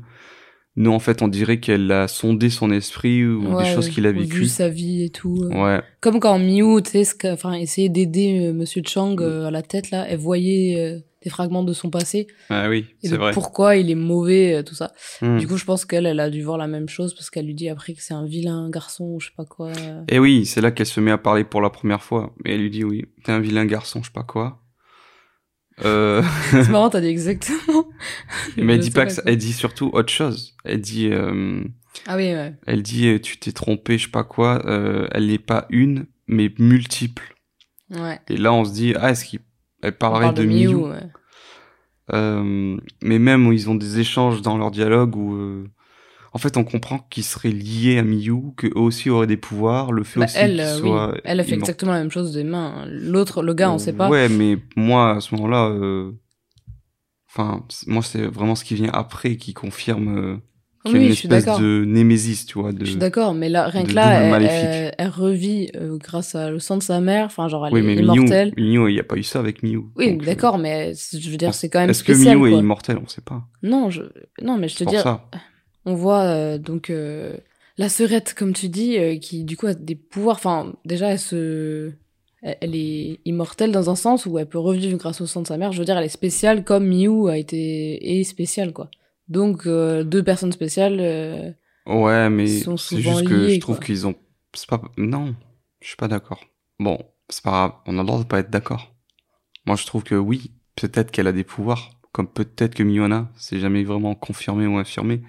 Nous en fait on dirait qu'elle a sondé son esprit ou Ouais, des choses qu'il a vécues. Sa vie et tout. Ouais, Comme quand Miu, tu sais, enfin, essayait d'aider euh, Monsieur Chang euh, à la tête, là, elle voyait euh, des fragments de son passé ah oui, c'est vrai. pourquoi il est mauvais, euh, tout ça. Hmm. Du coup, je pense qu'elle, elle a dû voir la même chose parce qu'elle lui dit après que c'est un vilain garçon ou je sais pas quoi. Et oui, c'est là qu'elle se met à parler pour la première fois. Et elle lui dit oui, t'es un vilain garçon, je sais pas quoi. Euh... C'est marrant, t'as dit exactement. mais elle dit sais pas que ça, quoi. elle dit surtout autre chose. Elle dit, euh, Ah oui, ouais. elle dit, euh, tu t'es trompé, je sais pas quoi. Euh, elle n'est pas une, mais multiple. Ouais. Et là, on se dit, ah, est-ce qu'elle parlerait parle de, de Miyu Miu, ouais. Mais même où ils ont des échanges dans leur dialogue où, en fait, on comprend qu'ils seraient liés à Miyu, qu'eux aussi auraient des pouvoirs, le fait Bah, aussi elle, euh, oui. Elle a fait exactement la même chose des mains. L'autre, le gars, on sait pas. Ouais, mais moi, à ce moment-là, euh, enfin, moi, c'est vraiment ce qui vient après qui confirme euh, qu'il y a Oui, une espèce de némésis, tu vois. De... Je suis d'accord, mais là, rien que là, elle, elle, elle revit euh, grâce à le sang de sa mère. Enfin, genre, elle Oui, est mais Miyu, immortelle. Miyu, il n'y a pas eu ça avec Miyu. Oui, euh, d'accord, mais je veux dire, c'est quand même Est-ce que. Miyu est immortel On sait pas. Non, je... non, mais je te dis, ça. On voit euh, donc euh, la sœurette, comme tu dis, euh, qui du coup a des pouvoirs. Enfin, déjà, elle se, elle, est immortelle dans un sens où elle peut revivre grâce au sang de sa mère. Je veux dire, elle est spéciale comme Miyu a été est spéciale, quoi. Donc euh, deux personnes spéciales. euh, Ouais, mais c'est juste que je trouve qu'ils ont. C'est pas. Non. Je suis pas d'accord. Bon, c'est pas grave, on a le droit de pas être d'accord. Moi, je trouve que oui, peut-être qu'elle a des pouvoirs, comme peut-être que Miyu en a, c'est jamais vraiment confirmé ou infirmé.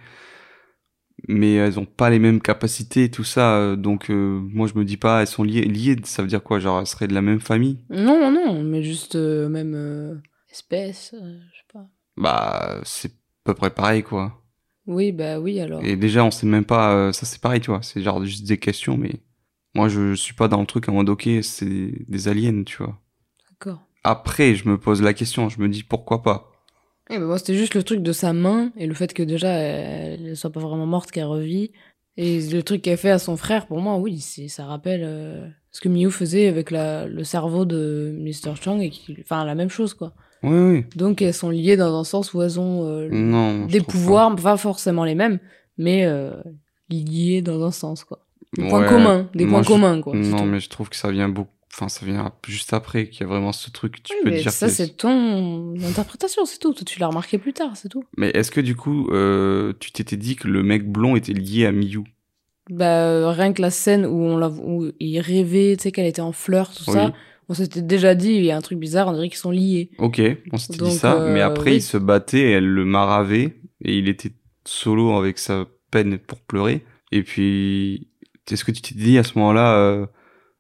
Mais elles ont pas les mêmes capacités, tout ça, euh, donc euh, moi je me dis pas, elles sont liées. Liées, ça veut dire quoi Genre, elles seraient de la même famille? Non, non, mais juste euh, même euh, espèce, je sais pas. Bah, c'est à peu près pareil, quoi. Oui, bah oui, alors. Et déjà, on sait même pas, ça c'est pareil, tu vois, c'est genre juste des questions, mais moi je suis pas dans le truc en mode ok, c'est des aliens, tu vois. D'accord. Après, je me pose la question, je me dis pourquoi pas? Eh ben moi, c'était juste le truc de sa main et le fait que déjà elle, elle soit pas vraiment morte, qu'elle revit. Et le truc qu'elle fait à son frère, pour moi, oui, c'est ça rappelle euh, ce que Miyu faisait avec la, le cerveau de Mr. Chang et qui, enfin, la même chose, quoi. Oui, oui. Donc elles sont liées dans un sens où elles ont euh, Non. des pouvoirs, pas. forcément les mêmes, mais euh, liées dans un sens, quoi. Des pas. points Ouais. communs, des Moi, points je- communs, quoi. Non, mais je trouve que ça vient beaucoup. Enfin, ça vient juste après qu'il y a vraiment ce truc. Tu Oui, peux mais dire ça, que- c'est ton interprétation, c'est tout. Toi, tu l'as remarqué plus tard, c'est tout. Mais est-ce que du coup, euh, tu t'étais dit que le mec blond était lié à Miyu? Bah, euh, rien que la scène où, on l'a, où il rêvait, tu sais, qu'elle était en fleurs, tout Oui. ça, on s'était déjà dit, il y a un truc bizarre, on dirait qu'ils sont liés. Ok, on s'était dit ça, euh, mais après oui. il se battait, elle le maravait, et il était solo avec sa peine pour pleurer. Et puis, est-ce que tu t'es dit à ce moment-là, euh,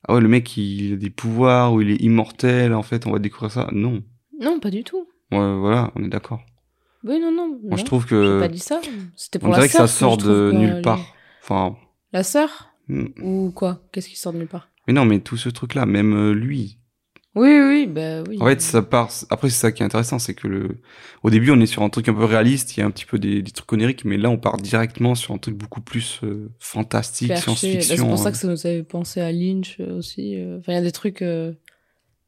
ah ouais, le mec il a des pouvoirs, ou il est immortel, en fait, on va découvrir ça Non. Non, pas du tout. Ouais, voilà, on est d'accord. Oui, non, non. Moi je trouve que pas dit ça. C'était pour on la dirait que ça sort de nulle qu'elle- part. Enfin, La sœur hmm. Ou quoi? Qu'est-ce qui sort de nulle part? Mais non, mais tout ce truc-là, même euh, lui, Oui, oui, bah oui. En fait, ça part. Après, c'est ça qui est intéressant, c'est que le. Au début, on est sur un truc un peu réaliste, il y a un petit peu des, des trucs oniriques, mais là, on part directement sur un truc beaucoup plus euh, fantastique. Bah, science-fiction. c'est pour ça euh. que ça nous avait pensé à Lynch euh, aussi. euh. Enfin, il y a des trucs euh,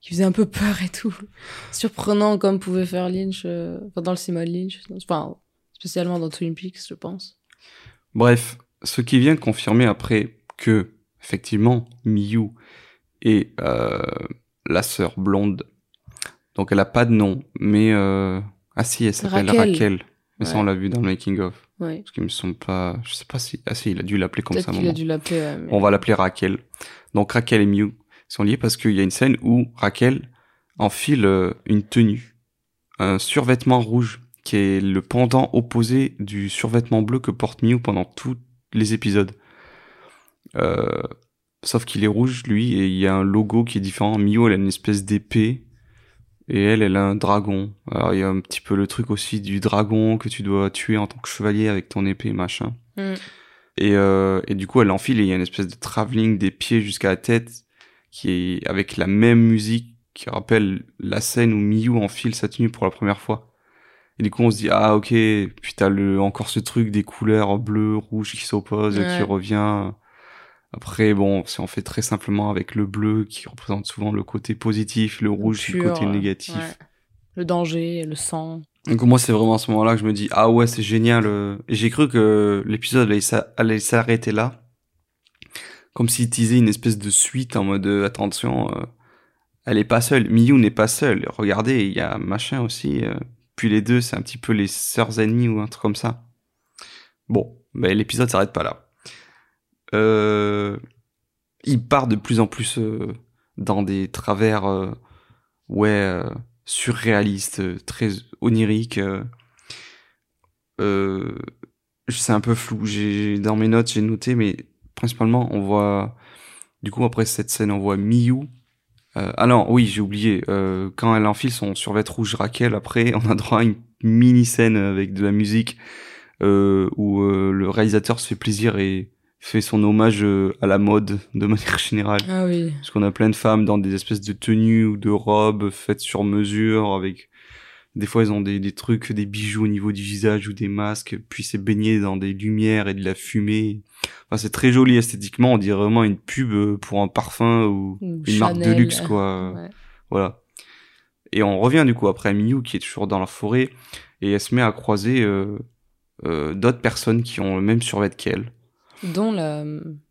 qui faisaient un peu peur et tout. Surprenant comme pouvait faire Lynch, euh, enfin, dans le cinéma de Lynch. Enfin, spécialement dans Twin Peaks, je pense. Bref, ce qui vient confirmer après que, effectivement, Miyu est euh, la sœur blonde. Donc, elle a pas de nom, mais euh... ah si, elle s'appelle Raquel. Raquel. Mais ça, on l'a vu dans le making of. Ouais. Parce qu'ils me sont pas. Je sais pas si. Ah si, il a dû l'appeler comme ça. qu'il a dû l'appeler. ouais, mais- On va l'appeler Raquel. Donc Raquel et Mew sont liés parce qu'il y a une scène où Raquel enfile euh, une tenue, un survêtement rouge qui est le pendant opposé du survêtement bleu que porte Mew pendant tous les épisodes. Euh, sauf qu'il est rouge lui et il y a un logo qui est différent. Mew elle a une espèce d'épée et elle elle a un dragon. Alors il y a un petit peu le truc aussi du dragon que tu dois tuer en tant que chevalier avec ton épée machin. Mm. Et, euh, et du coup, elle enfile et il y a une espèce de travelling des pieds jusqu'à la tête qui est avec la même musique qui rappelle la scène où Miyu enfile sa tenue pour la première fois. Et du coup, on se dit, ah ok, puis t'as le, encore ce truc des couleurs bleu, rouge qui s'opposent et Ouais. qui revient. Après, bon, si on fait très simplement avec le bleu qui représente souvent le côté positif, le rouge le côté négatif. ouais. Le danger, le sang. Donc moi c'est vraiment à ce moment-là que je me dis ah ouais c'est génial euh. et j'ai cru que l'épisode allait s'a- allait s'arrêter là comme s'il teasait une espèce de suite en mode euh, attention euh, elle est pas seule Miyu n'est pas seule regardez il y a machin aussi puis les deux c'est un petit peu les sœurs ennemies ou un truc comme ça bon ben l'épisode s'arrête pas là euh, il part de plus en plus euh, dans des travers euh, ouais surréaliste, euh, très onirique. euh, c'est un peu flou. J'ai dans mes notes j'ai noté, mais principalement on voit. Du coup après cette scène on voit Miyu. Ah non, oui j'ai oublié. Quand elle enfile son survêt rouge Raquel, après on a droit à une mini scène avec de la musique où le réalisateur se fait plaisir et fait son hommage euh, à la mode de manière générale. Ah oui. Parce qu'on a plein de femmes dans des espèces de tenues ou de robes faites sur mesure avec des fois elles ont des, des trucs, des bijoux au niveau du visage ou des masques, puis c'est baigné dans des lumières et de la fumée. Enfin, c'est très joli esthétiquement, on dirait vraiment une pub euh, pour un parfum ou Ou une marque de luxe quoi. Ouais. Voilà. Et on revient du coup après Miyu qui est toujours dans la forêt et elle se met à croiser euh, euh, d'autres personnes qui ont le même survêt qu'elle. Dont la,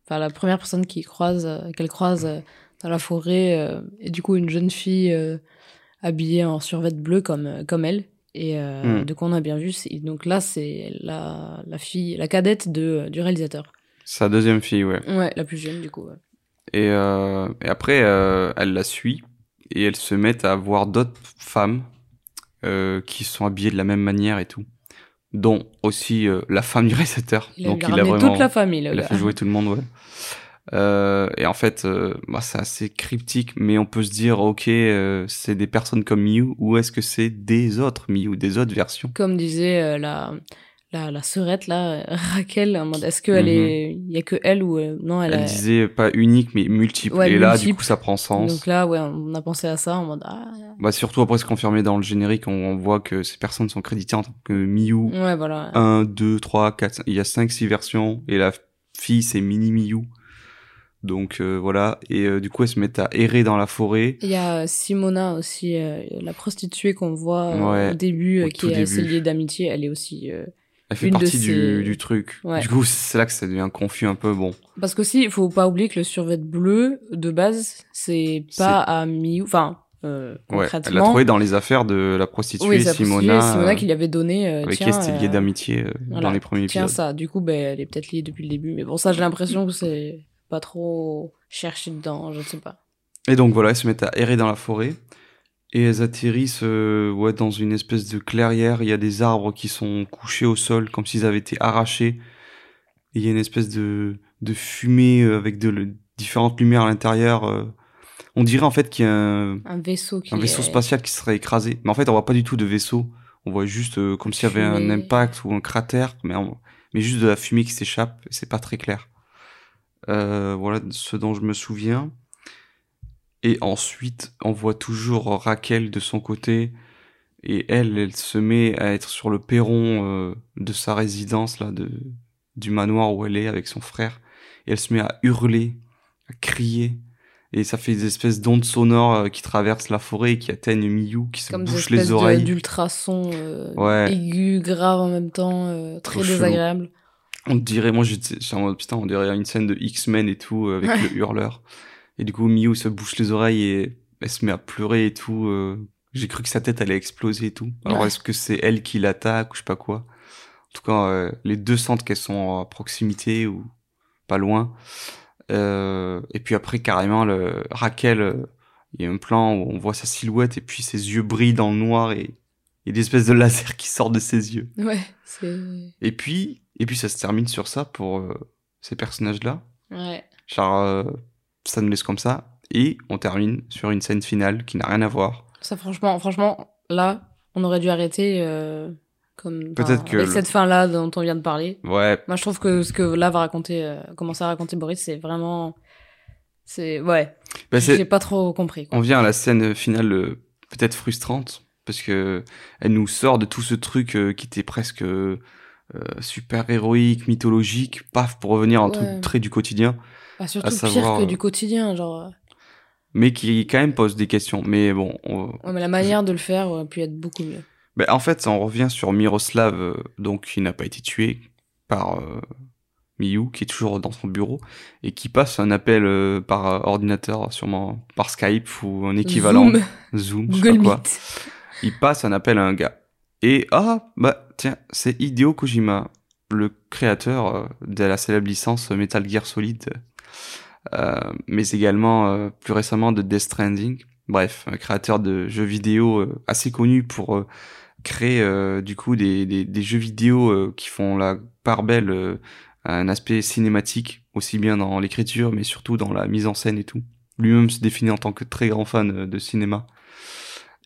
enfin, la première personne qui croise, euh, qu'elle croise euh, dans la forêt euh, est du coup une jeune fille euh, habillée en survêt bleu comme, euh, comme elle. Et euh, Mm. du coup, on a bien vu. Donc là, c'est la, la fille, la cadette de, du réalisateur. Sa deuxième fille, ouais. Ouais, la plus jeune, du coup. ouais. Et, euh, et après, euh, elle la suit et elle se met à voir d'autres femmes euh, qui sont habillées de la même manière et tout, dont aussi euh, la femme du réalisateur. Il a Donc il a vraiment, toute la famille, le il a fait jouer tout le monde, ouais. Euh, et en fait, euh, bah, c'est assez cryptique, mais on peut se dire, ok, euh, c'est des personnes comme Miu, ou est-ce que c'est des autres Miu, des autres versions? Comme disait euh, la, la, la sœurette, là, Raquel, en mode, est-ce qu'elle Mhm. est, il y a que elle ou, euh, non, elle, Elle a- disait pas unique, mais multiple. Ouais, et là, du coup, ça prend sens. donc là, ouais, on a pensé à ça en mode, ah, Bah, surtout après, c'est confirmé dans le générique, on, on voit que ces personnes sont créditées en tant que Miu. ouais, voilà. 1, 2, 3, 4, il y a 5, 6 versions, et la fille, c'est Mini Miu. Donc euh, voilà, et euh, du coup, elle se met à errer dans la forêt. Il y a euh, Simona aussi, euh, la prostituée qu'on voit Ouais, au début, au qui est assez liée d'amitié. Elle est aussi. Elle fait Une de partie du, du truc. Ouais. Du coup, c'est là que ça devient confus un peu. Bon, Parce qu'aussi, il faut pas oublier que le survêt bleu de base, c'est pas à Miu. Enfin, euh, ouais, elle l'a trouvé dans les affaires de la prostituée oui, ça Simona, Simona euh, qui lui avait donné. euh, avec qui tiens, elle s'était liée euh, d'amitié euh, voilà, dans les premiers Tiens, épisodes. ça. Du coup, ben, elle est peut-être liée depuis le début. Mais bon, ça, j'ai l'impression que c'est pas trop cherché dedans. Je ne sais pas. Et donc voilà, elles se mettent à errer dans la forêt. Et elles atterrissent euh, ouais, dans une espèce de clairière. Il y a des arbres qui sont couchés au sol, comme s'ils avaient été arrachés. Et il y a une espèce de, de fumée euh, avec de le- différentes lumières à l'intérieur. euh. On dirait en fait qu'il y a un, Un vaisseau qui. un vaisseau est- spatial qui serait écrasé. Mais en fait, on voit pas du tout de vaisseau. On voit juste euh, comme s'il y avait un impact ou un cratère, mais, on- mais juste de la fumée qui s'échappe. C'est pas très clair. Euh, voilà ce dont je me souviens. Et ensuite, on voit toujours Raquel de son côté. Et elle, elle se met à être sur le perron euh, de sa résidence, là, de, du manoir où elle est avec son frère. Et elle se met à hurler, à crier. Et ça fait des espèces d'ondes sonores euh, qui traversent la forêt et qui atteignent Miyu, qui se Comme des bouche espèces les oreilles. d'ultrasons euh, Ouais. aigus, graves en même temps, euh, très Trop chelou. désagréables. On dirait, moi j'étais en mode putain, on dirait une scène de X-Men et tout, avec Ouais. le hurleur. Et du coup, Miyu se bouche les oreilles et elle se met à pleurer et tout. euh. J'ai cru que sa tête allait exploser et tout. Alors Ouais. est-ce que c'est elle qui l'attaque ou je sais pas quoi? En tout cas, euh, les deux sentent qu'elles sont à proximité ou pas loin. Euh, et puis après, carrément, le Raquel, euh, il y a un plan où on voit sa silhouette et puis ses yeux brillent dans le noir et il y a des espèces de lasers qui sortent de ses yeux. Ouais, c'est. Et puis, et puis ça se termine sur ça pour euh, ces personnages-là. Ouais. Genre, ça nous laisse comme ça. Et on termine sur une scène finale qui n'a rien à voir. Ça, franchement, franchement, là, on aurait dû arrêter. euh, comme, Peut-être que avec le- cette fin-là dont on vient de parler. Ouais, Moi, je trouve que ce que là va raconter, euh, commencer à raconter Boris, c'est vraiment. C'est. Ouais. bah, J'ai pas trop compris. Quoi. on vient à la scène finale euh, peut-être frustrante parce que elle nous sort de tout ce truc euh, qui était presque euh, super héroïque, mythologique, paf, pour revenir à un Ouais. truc très du quotidien, Bah, surtout à pire savoir, que euh, du quotidien. Genre. mais qui quand même pose des questions. Mais bon, on- Ouais, mais la manière de le faire aurait pu être beaucoup mieux. Ben, en fait, on revient sur Miroslav, euh, donc qui n'a pas été tué par euh, Miyu, qui est toujours dans son bureau, et qui passe un appel euh, par euh, ordinateur, sûrement par Skype ou un équivalent. Zoom, Zoom, je sais pas quoi. Il passe un appel à un gars. Et ah, bah tiens, c'est Hideo Kojima, le créateur euh, de la célèbre licence Metal Gear Solid, euh, mais également euh, plus récemment de Death Stranding. Bref, un créateur de jeux vidéo euh, assez connu pour euh, créer euh, du coup des, jeux vidéo euh, qui font la part belle euh, à un aspect cinématique, aussi bien dans l'écriture, mais surtout dans la mise en scène et tout. Lui-même se définit en tant que très grand fan euh, de cinéma.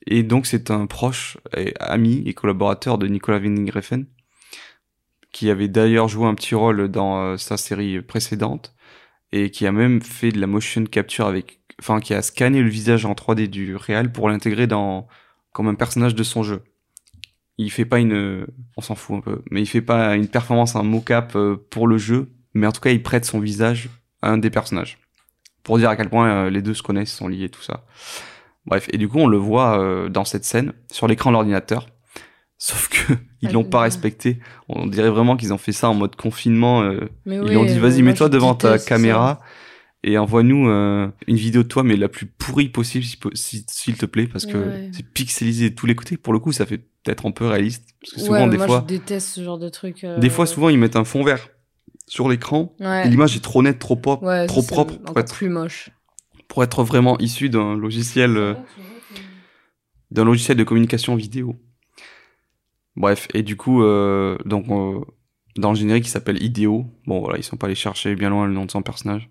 Et donc c'est un proche, et ami et collaborateur de Nicolas Winding Refn, qui avait d'ailleurs joué un petit rôle dans euh, sa série précédente, et qui a même fait de la motion capture avec, enfin qui a scanné le visage en 3D du réel pour l'intégrer dans comme un personnage de son jeu. Il fait pas une, on s'en fout un peu, mais il fait pas une performance, un mocap euh, pour le jeu, mais en tout cas il prête son visage à un des personnages. Pour dire à quel point euh, les deux se connaissent, sont liés, tout ça. Bref, et du coup on le voit euh, dans cette scène, sur l'écran de l'ordinateur. Sauf que ils Ah, l'ont pas respecté. On dirait vraiment qu'ils ont fait ça en mode confinement. euh, Mais ils oui, lui ont dit vas-y mets-toi devant ta caméra et envoie-nous euh, une vidéo de toi mais la plus pourrie possible si po- si- s'il te plaît parce que Ouais. c'est pixelisé de tous les côtés. Pour le coup ça fait peut-être un peu réaliste parce que souvent Ouais, des moi, fois je déteste ce genre de truc. euh, des fois souvent ils mettent un fond vert sur l'écran. Ouais. Et l'image est trop nette, trop pop, Ouais, trop propre pour être, plus moche. pour être vraiment issu d'un logiciel, euh, d'un logiciel de communication vidéo. Bref, et du coup, euh, donc euh, dans le générique, il s'appelle Ideo. Bon, voilà, ils sont pas allés chercher bien loin le nom de son personnage.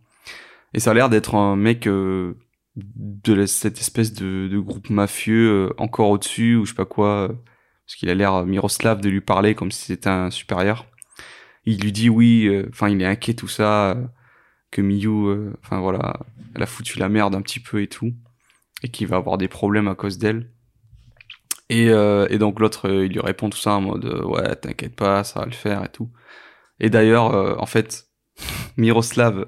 Et ça a l'air d'être un mec euh, de cette espèce de, de groupe mafieux euh, encore au-dessus ou je sais pas quoi, euh, parce qu'il a l'air Miroslav de lui parler comme si c'était un supérieur. Il lui dit oui, euh, enfin il est inquiet tout ça, que Miyu, enfin voilà, elle a foutu la merde un petit peu et tout, et qu'il va avoir des problèmes à cause d'elle. Et, euh, et donc l'autre, euh, il lui répond tout ça en mode euh, ouais, t'inquiète pas, ça va le faire et tout. Et d'ailleurs, euh, en fait, Miroslav,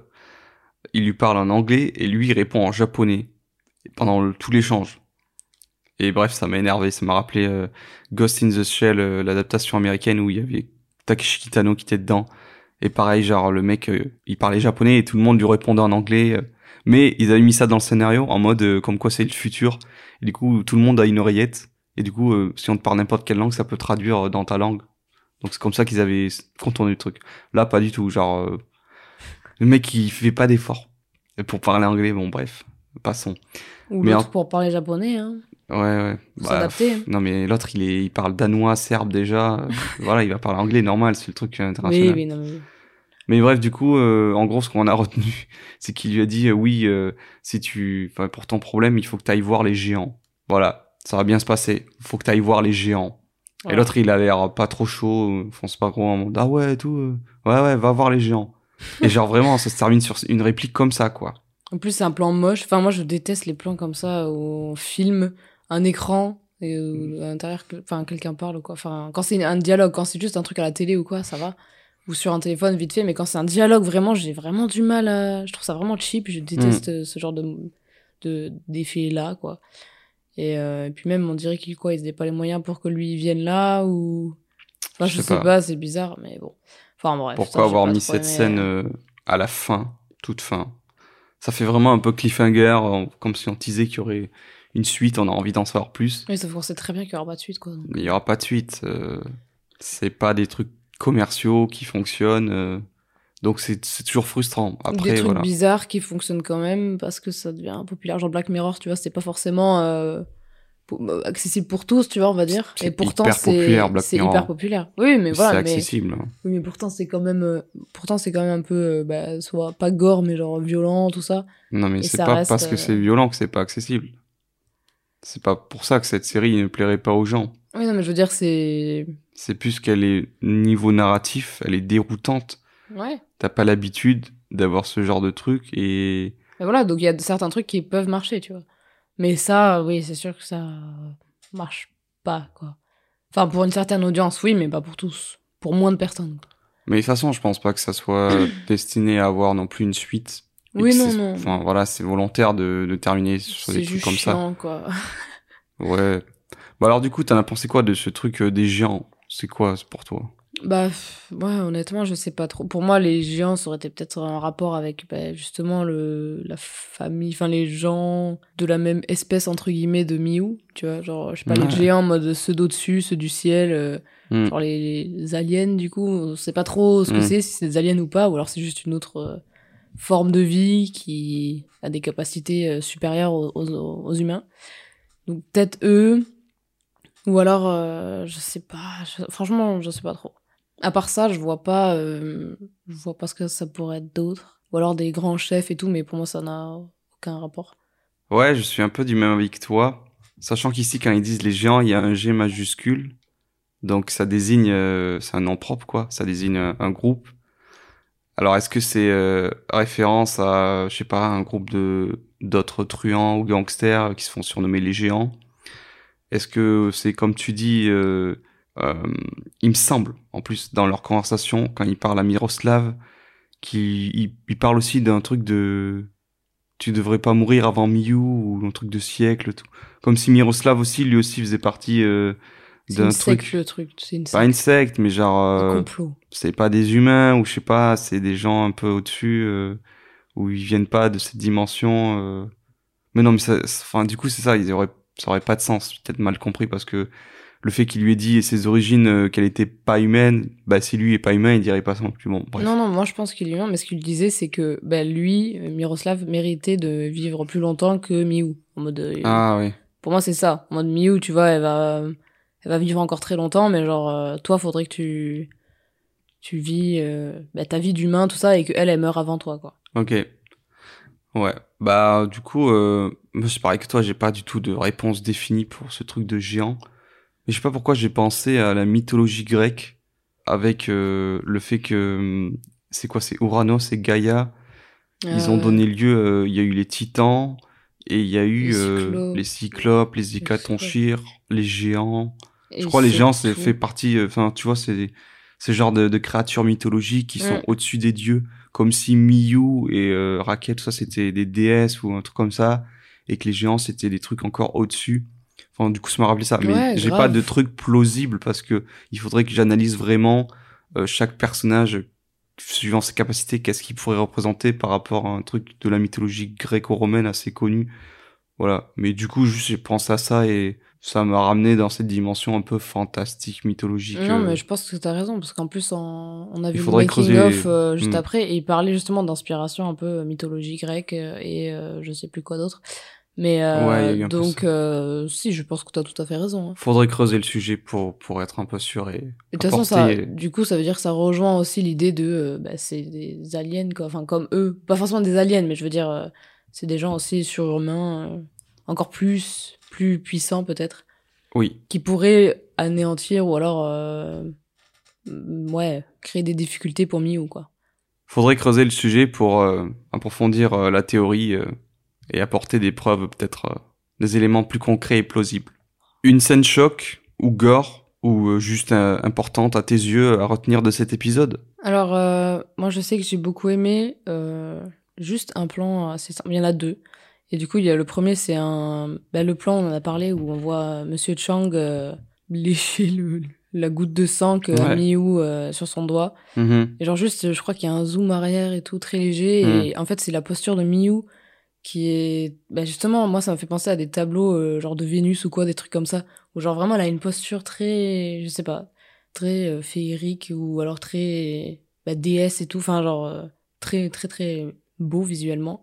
il lui parle en anglais et lui il répond en japonais pendant tout l'échange. Et bref, ça m'a énervé, ça m'a rappelé euh, Ghost in the Shell, l'adaptation américaine où il y avait Takeshi Kitano qui était dedans. Et pareil, genre le mec, il parlait japonais et tout le monde lui répondait en anglais. mais ils avaient mis ça dans le scénario en mode comme quoi c'est le futur. Et du coup, tout le monde a une oreillette. Et du coup, euh, si on te parle n'importe quelle langue, ça peut traduire euh, dans ta langue. Donc c'est comme ça qu'ils avaient contourné le truc. Là, pas du tout. Genre, euh, le mec, il fait pas d'effort. Pour parler anglais, bon, bref, passons. Ou l'autre en- pour parler japonais, hein. Ouais, ouais. Bah, s'adapter. pff, non, mais l'autre, il est, il parle danois, serbe déjà. Voilà, il va parler anglais normal, c'est le truc Oui, international. oui, non, mais... Mais bref, du coup, euh, en gros, ce qu'on a retenu, c'est qu'il lui a dit, euh, oui, euh, si tu, enfin, pour ton problème, il faut que tu ailles voir les géants. Voilà, ça va bien se passer. Faut que tu ailles voir les géants. Et l'autre, il a l'air pas trop chaud, fonce pas gros en mode, ah ouais, tout, euh, ouais, ouais, va voir les géants. et genre, vraiment, ça se termine sur une réplique comme ça, quoi. En plus, c'est un plan moche. Enfin, moi, je déteste les plans comme ça où on filme un écran et où à l'intérieur, enfin, quelqu'un parle ou quoi. Enfin, quand c'est un dialogue, quand c'est juste un truc à la télé ou quoi, ça va. Ou sur un téléphone vite fait, mais quand c'est un dialogue, vraiment, j'ai vraiment du mal à. Je trouve ça vraiment cheap. Je déteste euh, ce genre de de d'effet là, quoi. Et, euh, et puis même, on dirait qu'il quoi, ils n'avaient pas les moyens pour que lui il vienne là ou. Enfin, Je je, sais pas. pas, c'est bizarre, mais bon. Enfin, bref. Pourquoi ça, avoir mis cette aimé. scène euh, à la fin, toute fin? Ça fait vraiment un peu cliffhanger, euh, comme si on teasait qu'il y aurait une suite, on a envie d'en savoir plus. Oui, sauf qu'on sait très bien qu'il y aura pas de suite, quoi. Mais il y aura pas de suite. euh, c'est pas des trucs commerciaux qui fonctionnent. Donc c'est c'est toujours frustrant. Après, des trucs voilà. bizarres qui fonctionnent quand même parce que ça devient populaire. Genre Black Mirror, tu vois, c'est pas forcément euh, euh, accessible pour tous, tu vois, on va dire. C'est Et pourtant, hyper c'est populaire, Black c'est hyper populaire. Oui, mais c'est voilà. Mais, accessible. oui, mais pourtant, c'est quand même, euh, pourtant, c'est quand même un peu, euh, bah, soit pas gore, mais genre violent, tout ça. Non, mais c'est pas reste, parce que c'est violent que c'est pas accessible. C'est pas pour ça que cette série ne plairait pas aux gens. Oui, non, mais je veux dire, c'est, C'est plus qu'elle est niveau narratif, elle est déroutante. Ouais. T'as pas l'habitude d'avoir ce genre de truc et Mais voilà, donc il y a certains trucs qui peuvent marcher, tu vois. Mais ça, oui, c'est sûr que ça marche pas, quoi. Enfin, pour une certaine audience, oui, mais pas pour tous. Pour moins de personnes. mais de toute façon, je pense pas que ça soit destiné à avoir non plus une suite. Oui, non, non. Enfin voilà, c'est volontaire de, de terminer sur des trucs comme ça. chiant, quoi. Ouais. Bah alors du coup, t'en as pensé quoi de ce truc euh, des géants? C'est quoi pour toi? Bah, ouais, honnêtement, je sais pas trop. Pour moi, les géants, ça aurait été peut-être un rapport avec bah, justement le, la famille, enfin les gens de la même espèce, entre guillemets, de Miou. Tu vois, genre, je sais pas, Ouais. les géants en mode ceux d'au-dessus, ceux du ciel, euh, Hmm. genre les, les aliens, du coup. On sait pas trop ce que Hmm. c'est, si c'est des aliens ou pas, ou alors c'est juste une autre euh, forme de vie qui a des capacités euh, supérieures aux, aux, aux humains. Donc peut-être eux, ou alors, euh, je sais pas, je- franchement, je sais pas trop. À part ça, je vois pas, euh, je vois pas ce que ça pourrait être d'autre. Ou alors des grands chefs et tout, mais pour moi, ça n'a aucun rapport. Ouais, je suis un peu du même avis que toi, sachant qu'ici quand ils disent les géants, il y a un G majuscule, donc ça désigne, euh, c'est un nom propre quoi, ça désigne un, groupe. Alors est-ce que c'est euh, référence à, je sais pas, un groupe de d'autres truands ou gangsters qui se font surnommer les géants? Est-ce que c'est comme tu dis, euh, il me semble, en plus dans leur conversation quand ils parlent à Miroslav, qu'ils ils, ils parlent aussi d'un truc de tu devrais pas mourir avant Miyu ou un truc de siècle tout. comme si Miroslav aussi lui aussi faisait partie euh, d'un truc secte, le truc. C'est une pas une secte. mais genre euh, c'est pas des humains ou je sais pas c'est des gens un peu au-dessus euh, où ils viennent pas de cette dimension euh. mais non mais ça enfin du coup c'est ça ils auraient ça aurait pas de sens peut-être mal compris parce que le fait qu'il lui ait dit et ses origines euh, qu'elle était pas humaine, bah si lui est pas humain, il dirait pas ça non plus. Bon, bref. Non, non, moi je pense qu'il est humain, mais ce qu'il disait, c'est que bah, lui, euh, Miroslav, méritait de vivre plus longtemps que Miou. En mode, euh, Ah oui. Pour moi, c'est ça. En mode Miou, tu vois, elle va, elle va vivre encore très longtemps, mais genre, euh, toi, faudrait que tu, tu vis bah, ta vie d'humain, tout ça, et qu'elle, elle meurt avant toi, quoi. Ok. Ouais. Bah du coup, moi c'est pareil que toi, j'ai pas du tout de réponse définie pour ce truc de géant. Mais je sais pas pourquoi j'ai pensé à la mythologie grecque avec euh, le fait que hum, c'est quoi, c'est Ouranos et Gaïa. Ils ont donné lieu. euh, Il y a eu les Titans et il y a eu Les euh, Cyclopes. les Hécatonchires, les géants. et Je crois les géants, c'est fait partie. euh, Enfin, tu vois, c'est ce genre de, de créatures mythologiques qui sont au-dessus des dieux, comme si Miyu et euh, Raquel, tout ça, c'était des déesses ou un truc comme ça, et que les géants, c'était des trucs encore au-dessus. Enfin, du coup, ça m'a rappelé ça. Mais Ouais, j'ai pas de truc plausible parce que il faudrait que j'analyse vraiment euh, chaque personnage suivant ses capacités, qu'est-ce qu'il pourrait représenter par rapport à un truc de la mythologie gréco-romaine assez connu. Voilà. Mais du coup, juste, j'ai pensé à ça et ça m'a ramené dans cette dimension un peu fantastique, mythologique. Non, euh, mais je pense que t'as raison, parce qu'en plus, en- on a vu le making creuser- of euh, juste Hmm. après, et il parlait justement d'inspiration un peu mythologie grecque et euh, je sais plus quoi d'autre. Mais euh, Ouais, donc, euh, si, je pense que t'as tout à fait raison. hein. Faudrait creuser le sujet pour, pour être un peu sûr et. De toute façon, ça, du coup, ça veut dire que ça rejoint aussi l'idée de, euh, bah, c'est des aliens, quoi. Enfin, comme eux. Pas forcément des aliens, mais je veux dire, euh, c'est des gens aussi surhumains, euh, encore plus, plus puissants peut-être, Oui. qui pourraient anéantir ou alors, euh, ouais, créer des difficultés pour Miu, quoi. Faudrait creuser le sujet pour euh, approfondir la théorie euh, et apporter des preuves, peut-être euh, des éléments plus concrets et plausibles. Une scène choc ou gore ou euh, juste euh, importante à tes yeux à retenir de cet épisode? Alors, euh, moi, je sais que j'ai beaucoup aimé juste un plan assez simple. Il y en a deux. Et du coup, il y a le premier, c'est un. bah, le plan, on en a parlé, où on voit Monsieur Chang lécher le, la goutte de sang que Ouais. où euh, sur son doigt. Mhm. Et genre, juste, je crois qu'il y a un zoom arrière et tout, très léger. Et en fait, c'est la posture de Miyu qui est. Bah, justement, moi, ça me fait penser à des tableaux, euh, genre de Vénus ou quoi, des trucs comme ça. Où, genre, vraiment, elle a une posture très. Je sais pas. Très euh, féerique ou alors très. Bah, déesse et tout. Enfin, genre, euh, très, très, très beau visuellement.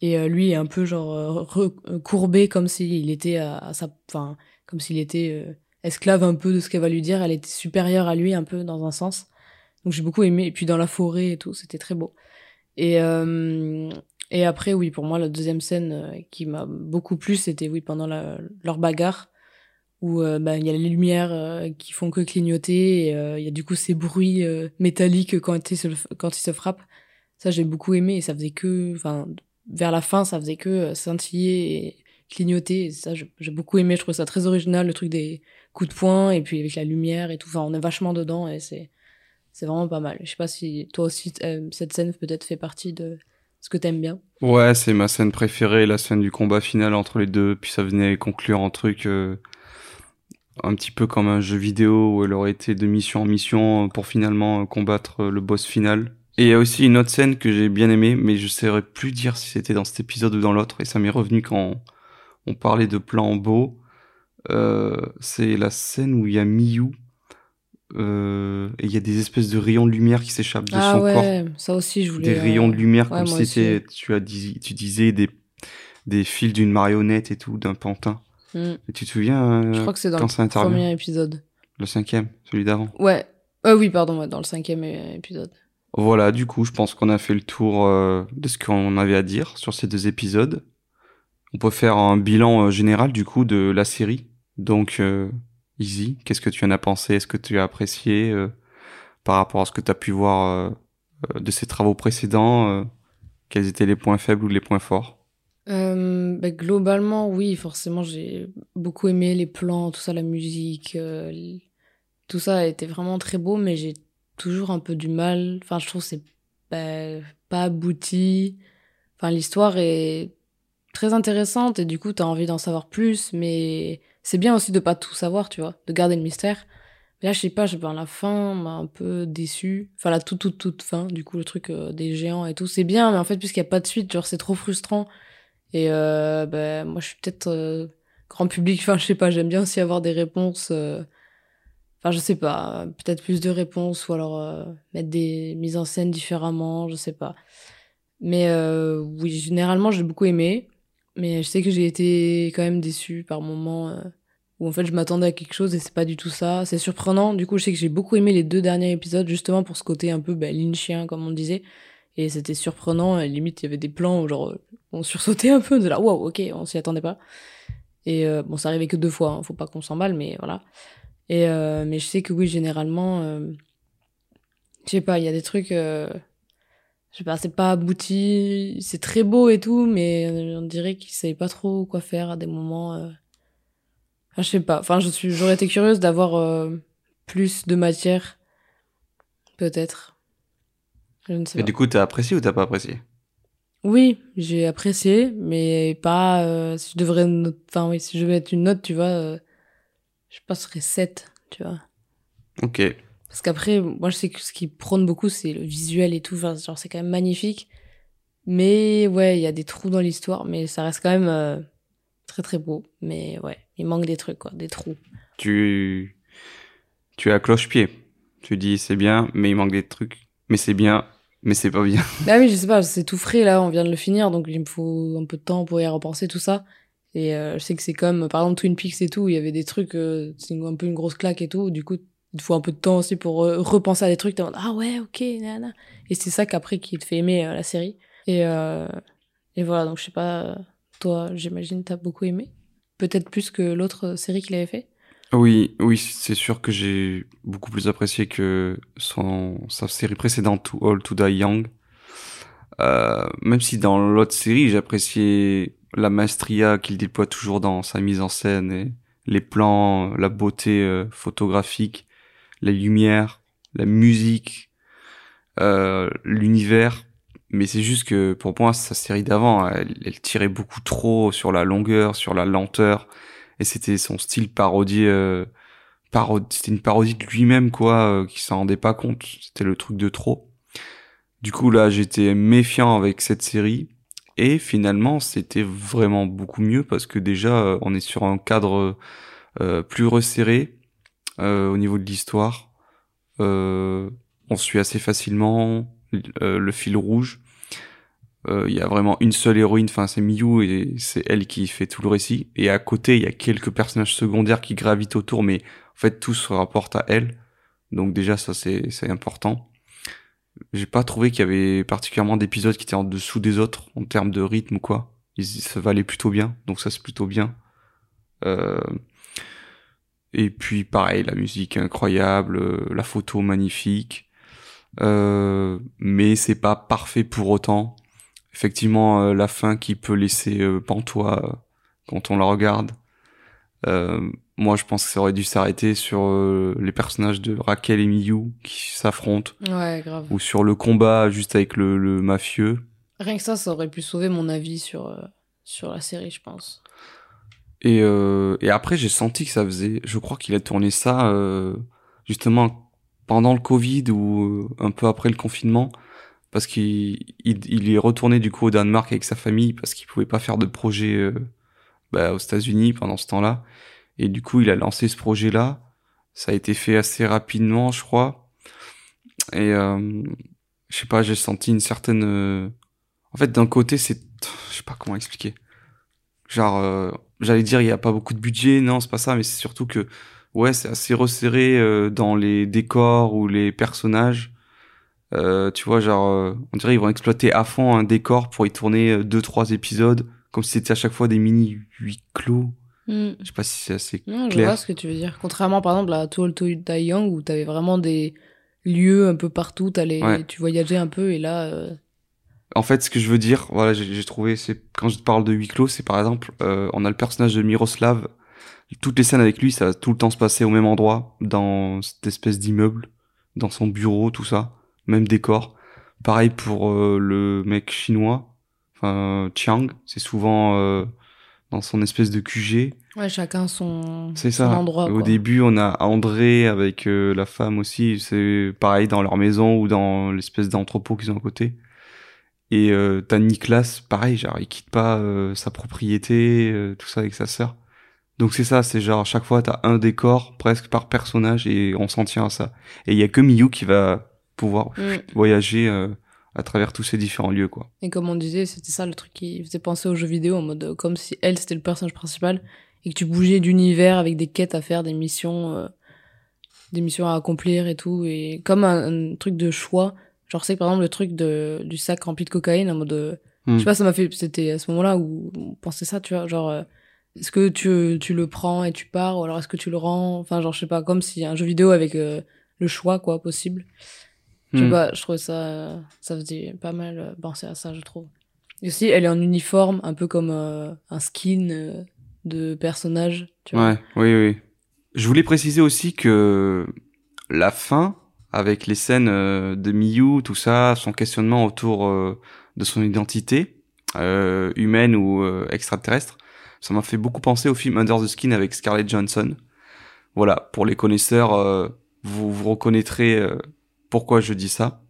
Et lui est un peu, genre, euh, re- euh, courbé comme s'il était à, sa. Enfin, comme s'il était esclave un peu de ce qu'elle va lui dire. Elle était supérieure à lui, un peu, dans un sens. Donc j'ai beaucoup aimé. Et puis dans la forêt et tout, c'était très beau. Et, et après, oui, pour moi, la deuxième scène euh, qui m'a beaucoup plu, c'était oui, pendant leur bagarre, où euh, bah, il y a les lumières euh, qui font que clignoter, et il y a du coup ces bruits métalliques quand ils se, quand ils se frappent. Ça, j'ai beaucoup aimé, et ça faisait que, enfin, vers la fin, ça faisait que scintiller et clignoter. Ça, j'ai beaucoup aimé, je trouve ça très original, le truc des coups de poing, et puis avec la lumière et tout. Enfin, on est vachement dedans, et c'est c'est vraiment pas mal. Je sais pas si toi aussi, cette scène peut-être fait partie de ce que t'aimes bien. Ouais, c'est ma scène préférée, la scène du combat final entre les deux. Puis ça venait conclure un truc euh, un petit peu comme un jeu vidéo où elle aurait été de mission en mission pour finalement euh, combattre euh, le boss final. Et il y a aussi une autre scène que j'ai bien aimée, mais je saurais plus dire si c'était dans cet épisode ou dans l'autre. Et ça m'est revenu quand on parlait de plans beaux. Euh, c'est la scène où il y a Miyu. Euh, et il y a des espèces de rayons de lumière qui s'échappent de ah son corps ouais, ça aussi je voulais. des euh, rayons de lumière ouais, comme si c'était, tu as dit, tu disais des des fils d'une marionnette et tout d'un pantin. Et tu te souviens euh, Je crois que c'est dans le premier épisode. le cinquième, celui d'avant. Ouais. Euh, oui, pardon, ouais, dans le cinquième épisode. Voilà, du coup, je pense qu'on a fait le tour euh, de ce qu'on avait à dire sur ces deux épisodes. On peut faire un bilan euh, général du coup de la série. Donc, euh, Easy, qu'est-ce que tu en as pensé? Est-ce que tu as apprécié euh, par rapport à ce que tu as pu voir euh, euh, de ces travaux précédents Quels étaient les points faibles ou les points forts? Bah, globalement, oui, forcément, j'ai beaucoup aimé les plans, tout ça, la musique, tout ça a été vraiment très beau, mais j'ai toujours un peu du mal. Enfin, je trouve que c'est pas, pas abouti. Enfin, l'histoire est très intéressante et du coup, t'as envie d'en savoir plus, mais c'est bien aussi de pas tout savoir, tu vois, de garder le mystère. Mais là, je sais pas, je pas, la fin m'a un peu déçu. Enfin, la toute, toute, toute fin, du coup, le truc euh, des géants et tout, c'est bien, mais en fait, puisqu'il y a pas de suite, genre, c'est trop frustrant. Et euh, ben, moi, je suis peut-être. euh, grand public. Enfin, je sais pas, j'aime bien aussi avoir des réponses. euh, Enfin, je sais pas, peut-être plus de réponses ou alors euh, mettre des mises en scène différemment, je sais pas. Mais oui, généralement, j'ai beaucoup aimé. Mais je sais que j'ai été quand même déçue par moments euh, où en fait je m'attendais à quelque chose et c'est pas du tout ça. C'est surprenant. Du coup, je sais que j'ai beaucoup aimé les deux derniers épisodes justement pour ce côté un peu bah, lynchien, comme on disait. Et c'était surprenant. Limite, il y avait des plans où genre, on sursautait un peu de là, waouh, ok, on s'y attendait pas. Et euh, bon, ça arrivait que deux fois, hein, faut pas qu'on s'emballe, mais voilà. Et euh, mais je sais que oui, généralement, euh, je sais pas, il y a des trucs, euh, je sais pas, c'est pas abouti, c'est très beau et tout, mais euh, on dirait qu'ils savaient pas trop quoi faire à des moments. euh. Enfin, je sais pas. Enfin, je suis, j'aurais été curieuse d'avoir euh, plus de matière, peut-être. Je ne sais pas. du coup, t'as apprécié ou t'as pas apprécié? Oui, j'ai apprécié, mais pas. euh, si je devrais. note- Enfin, oui, si je devais mettre une note, tu vois, je passerais 7, tu vois. Ok. Parce qu'après, moi, je sais que ce qui prône beaucoup, c'est le visuel et tout. Enfin, genre, c'est quand même magnifique. Mais ouais, il y a des trous dans l'histoire, mais ça reste quand même euh, très très beau. Mais ouais, il manque des trucs, quoi, des trous. Tu, tu es à cloche-pied. Tu dis c'est bien, mais il manque des trucs. Mais c'est bien, mais c'est pas bien. Bah oui, je sais pas, c'est tout frais là, on vient de le finir, donc il me faut un peu de temps pour y repenser tout ça. Et euh, je sais que c'est comme, par exemple, Twin Peaks et tout, il y avait des trucs, euh, c'est un peu une grosse claque et tout, du coup, il te faut un peu de temps aussi pour euh, repenser à des trucs, ah ouais, ok, nana. Et c'est ça qu'après qui te fait aimer euh, la série. Et, euh, et voilà, donc je sais pas, euh, toi, j'imagine, t'as beaucoup aimé. Peut-être plus que l'autre série qu'il avait fait. Oui, oui, c'est sûr que j'ai beaucoup plus apprécié que son, sa série précédente, Old to Die Young. Euh, même si dans l'autre série, j'appréciais la maestria qu'il déploie toujours dans sa mise en scène et les plans, la beauté photographique, les lumières, la musique, euh, l'univers. Mais c'est juste que pour moi, sa série d'avant, elle, elle tirait beaucoup trop sur la longueur, sur la lenteur. Et c'était son style parodie euh, c'était une parodie de lui-même quoi euh, qui s'en rendait pas compte. C'était le truc de trop. Du coup là j'étais méfiant avec cette série. Et finalement c'était vraiment beaucoup mieux parce que déjà euh, on est sur un cadre euh, plus resserré au niveau de l'histoire euh, on suit assez facilement euh, le fil rouge euh, il y a vraiment une seule héroïne, enfin c'est Miyu et c'est elle qui fait tout le récit. Et à côté, il y a quelques personnages secondaires qui gravitent autour, mais en fait tout se rapporte à elle. Donc déjà ça c'est c'est important. J'ai pas trouvé qu'il y avait particulièrement d'épisodes qui étaient en dessous des autres en termes de rythme ou quoi. Ils se valaient plutôt bien, donc ça c'est plutôt bien. Euh, Et puis pareil, la musique incroyable, euh, la photo magnifique. Euh, mais c'est pas parfait pour autant effectivement euh, la fin qui peut laisser euh, pantois quand on la regarde. Moi, je pense que ça aurait dû s'arrêter sur les personnages de Raquel et Miyu qui s'affrontent, Ouais, grave. ou sur le combat juste avec le, le mafieux. Rien que ça, ça aurait pu sauver mon avis sur, sur la série, je pense. Et, euh, et après, j'ai senti que ça faisait. Je crois qu'il a tourné ça euh, justement pendant le Covid ou euh, un peu après le confinement, parce qu'il il, il est retourné du coup au Danemark avec sa famille parce qu'il pouvait pas faire de projet euh, bah, aux États-Unis pendant ce temps-là. Et du coup, il a lancé ce projet-là. Ça a été fait assez rapidement, je crois. Et euh, je sais pas, j'ai senti une certaine. En fait, d'un côté, c'est, je sais pas comment expliquer. Genre, euh, j'allais dire, il y a pas beaucoup de budget. Non, c'est pas ça, mais c'est surtout que, ouais, c'est assez resserré euh, dans les décors ou les personnages. Euh, tu vois, genre, on dirait ils vont exploiter à fond un décor pour y tourner deux, trois épisodes, comme si c'était à chaque fois des mini huis clos. Hmm. Je sais pas si c'est assez Non, je clair. vois ce que tu veux dire. Contrairement, par exemple, à Tall to Die Young, où t'avais vraiment des lieux un peu partout, t'allais, Ouais. tu voyageais un peu, et là, En fait, ce que je veux dire, voilà, j'ai trouvé, c'est quand je parle de huis clos, c'est par exemple, euh, on a le personnage de Miroslav. Toutes les scènes avec lui, ça va tout le temps se passer au même endroit, dans cette espèce d'immeuble, dans son bureau, tout ça, même décor. Pareil pour euh, le mec chinois, enfin Chiang, c'est souvent euh, dans son espèce de QG. ouais, chacun son, C'est son ça. endroit. Au quoi. début, on a André avec euh, la femme aussi. C'est pareil dans leur maison ou dans l'espèce d'entrepôt qu'ils ont à côté. Et euh, t'as Niklas, pareil, genre il quitte pas euh, sa propriété, euh, tout ça avec sa sœur. Donc c'est ça, c'est genre à chaque fois t'as un décor presque par personnage et on s'en tient à ça. Et il y a que Miyu qui va pouvoir Mm. voyager euh, à travers tous ces différents lieux quoi. Et comme on disait, c'était ça le truc qui faisait penser aux jeux vidéo en mode comme si elle c'était le personnage principal et que tu bougeais d'univers avec des quêtes à faire, des missions, des missions à accomplir et tout. Et comme un, un truc de choix, genre c'est par exemple le truc de, du sac rempli de cocaïne en mode. euh, Mm. Je sais pas, ça m'a fait. C'était à ce moment-là où on pensait ça, tu vois, genre. euh, est-ce que tu, tu le prends et tu pars ou alors est-ce que tu le rends? Enfin, genre, je sais pas, comme si un jeu vidéo avec euh, le choix, quoi, possible. Je sais Hmm. pas, je trouvais ça, euh, ça faisait pas mal euh, penser à ça, je trouve. Et aussi, elle est en uniforme, un peu comme euh, un skin euh, de personnage, tu vois. Ouais, oui, oui. Je voulais préciser aussi que la fin, avec les scènes euh, de Miyu, tout ça, son questionnement autour euh, de son identité, euh, humaine ou extraterrestre, ça m'a fait beaucoup penser au film Under the Skin avec Scarlett Johansson. Voilà, pour les connaisseurs, vous, vous reconnaîtrez pourquoi je dis ça.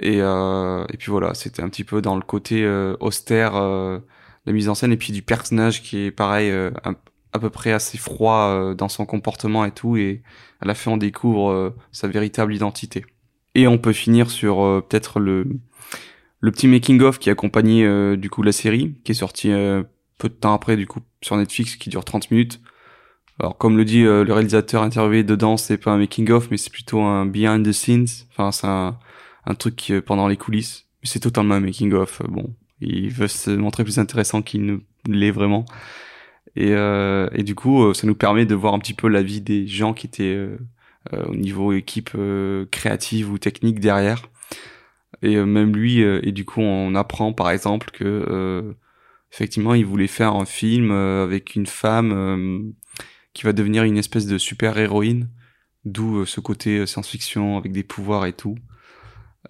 Et, euh, et puis voilà, c'était un petit peu dans le côté austère euh, de mise en scène et puis du personnage qui est pareil, à peu près assez froid euh, dans son comportement et tout. Et à la fin, on découvre euh, sa véritable identité. Et on peut finir sur euh, peut-être le, le petit making-of qui accompagnait du coup la série, qui est sorti peu de temps après du coup sur Netflix, qui dure 30 minutes. Alors comme le dit le réalisateur interviewé dedans, c'est pas un making-of, mais c'est plutôt un behind the scenes. Enfin, c'est un, un truc pendant les coulisses. Mais c'est totalement un making-of. Bon, il veut se montrer plus intéressant qu'il ne l'est vraiment. Et, euh, et du coup, euh, ça nous permet de voir un petit peu la vie des gens qui étaient euh, au niveau équipe euh, créative ou technique derrière. Et euh, même lui, euh, et du coup, on apprend par exemple que euh, effectivement, il voulait faire un film euh, avec une femme euh, qui va devenir une espèce de super héroïne, d'où euh, ce côté science-fiction avec des pouvoirs et tout.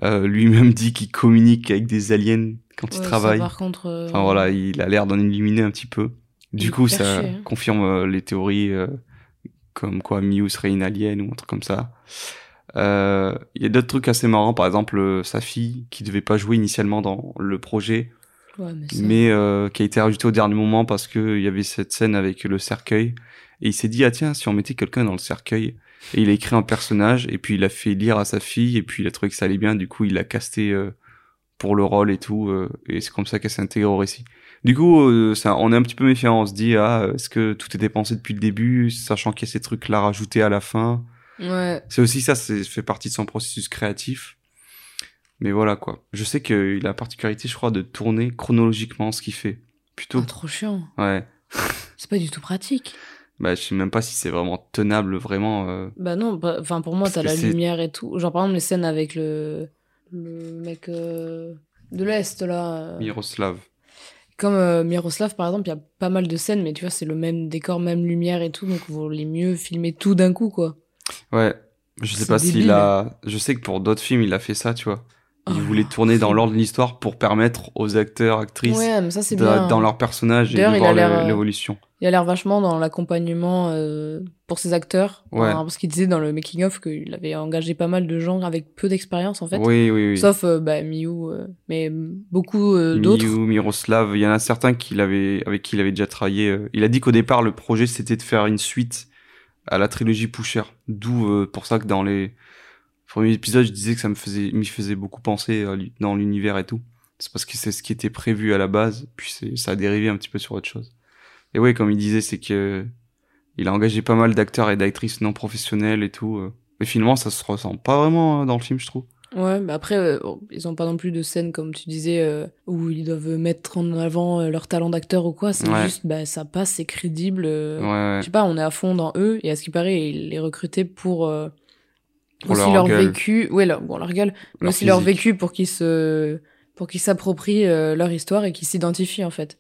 Euh, Lui-même dit qu'il communique avec des aliens quand il Ouais, travaille. par contre. euh, Enfin voilà, il a l'air d'en illuminer un petit peu. Du coup, ça hein. confirme euh, les théories euh, comme quoi Miu serait une alien ou un truc comme ça. Euh, Il y a d'autres trucs assez marrants, par exemple euh, sa fille qui devait pas jouer initialement dans le projet, ouais, mais ça- mais euh, qui a été rajoutée au dernier moment parce que il y avait cette scène avec le cercueil. Et il s'est dit ah tiens si on mettait quelqu'un dans le cercueil. Et il a écrit un personnage et puis il a fait lire à sa fille et puis il a trouvé que ça allait bien. Du coup il l'a casté euh, pour le rôle et tout euh, et c'est comme ça qu'elle s'est intégrée au récit du coup euh, ça, on est un petit peu méfiant on se dit ah est-ce que tout était pensé depuis le début sachant qu'il y a ces trucs là rajoutés à la fin? Ouais. c'est aussi ça c'est fait partie de son processus créatif mais voilà quoi je sais qu'il a la particularité je crois de tourner chronologiquement ce qu'il fait plutôt Ah, trop chiant. ouais C'est pas du tout pratique. bah je sais même pas si c'est vraiment tenable vraiment euh, Bah non, bah, enfin pour moi t'as la lumière et tout. Genre par exemple les scènes avec le le mec euh, de l'est là. euh, Miroslav Comme euh, Miroslav par exemple, il y a pas mal de scènes, mais tu vois c'est le même décor, même lumière et tout, donc il vaut mieux filmer tout d'un coup quoi. ouais. Je sais pas s'il a je sais que pour d'autres films il a fait ça tu vois il Oh, voulait tourner dans l'ordre de l'histoire pour permettre aux acteurs actrices Ouais, mais ça c'est de- bien. dans leur personnage et de voir euh, l'évolution Il a l'air vachement dans l'accompagnement euh, pour ses acteurs. Ouais. Parce qu'il disait dans le making of qu'il avait engagé pas mal de gens avec peu d'expérience en fait. oui oui oui Sauf euh, bah, Miyu, euh, mais beaucoup euh, d'autres. Miyu, Miroslav, il y en a certains qu'il avait, avec qui il avait déjà travaillé. euh. Il a dit qu'au départ, le projet, c'était de faire une suite à la trilogie Pusher. D'où, euh, pour ça que dans les premiers épisodes, je disais que ça me faisait, m'y faisait beaucoup penser l'u- dans l'univers et tout. C'est parce que c'est ce qui était prévu à la base, puis ça a dérivé un petit peu sur autre chose. Et ouais, comme il disait, c'est que il a engagé pas mal d'acteurs et d'actrices non professionnels et tout. euh. Mais finalement, ça se ressent pas vraiment euh, dans le film, je trouve. Ouais, mais après, euh, ils ont pas non plus de scène, comme tu disais, euh, où ils doivent mettre en avant euh, leur talent d'acteur ou quoi. C'est Ouais. juste, bah, ça passe, c'est crédible. euh, Ouais, ouais. Je sais pas, on est à fond dans eux, et à ce qui paraît, ils les recrutaient pour, euh, Pour aussi leur leur, vécu. Ouais, leur, bon, leur gueule, mais Leur aussi leur vécu pour qu'ils se, pour qu'ils s'approprient euh, leur histoire et qu'ils s'identifient, en fait.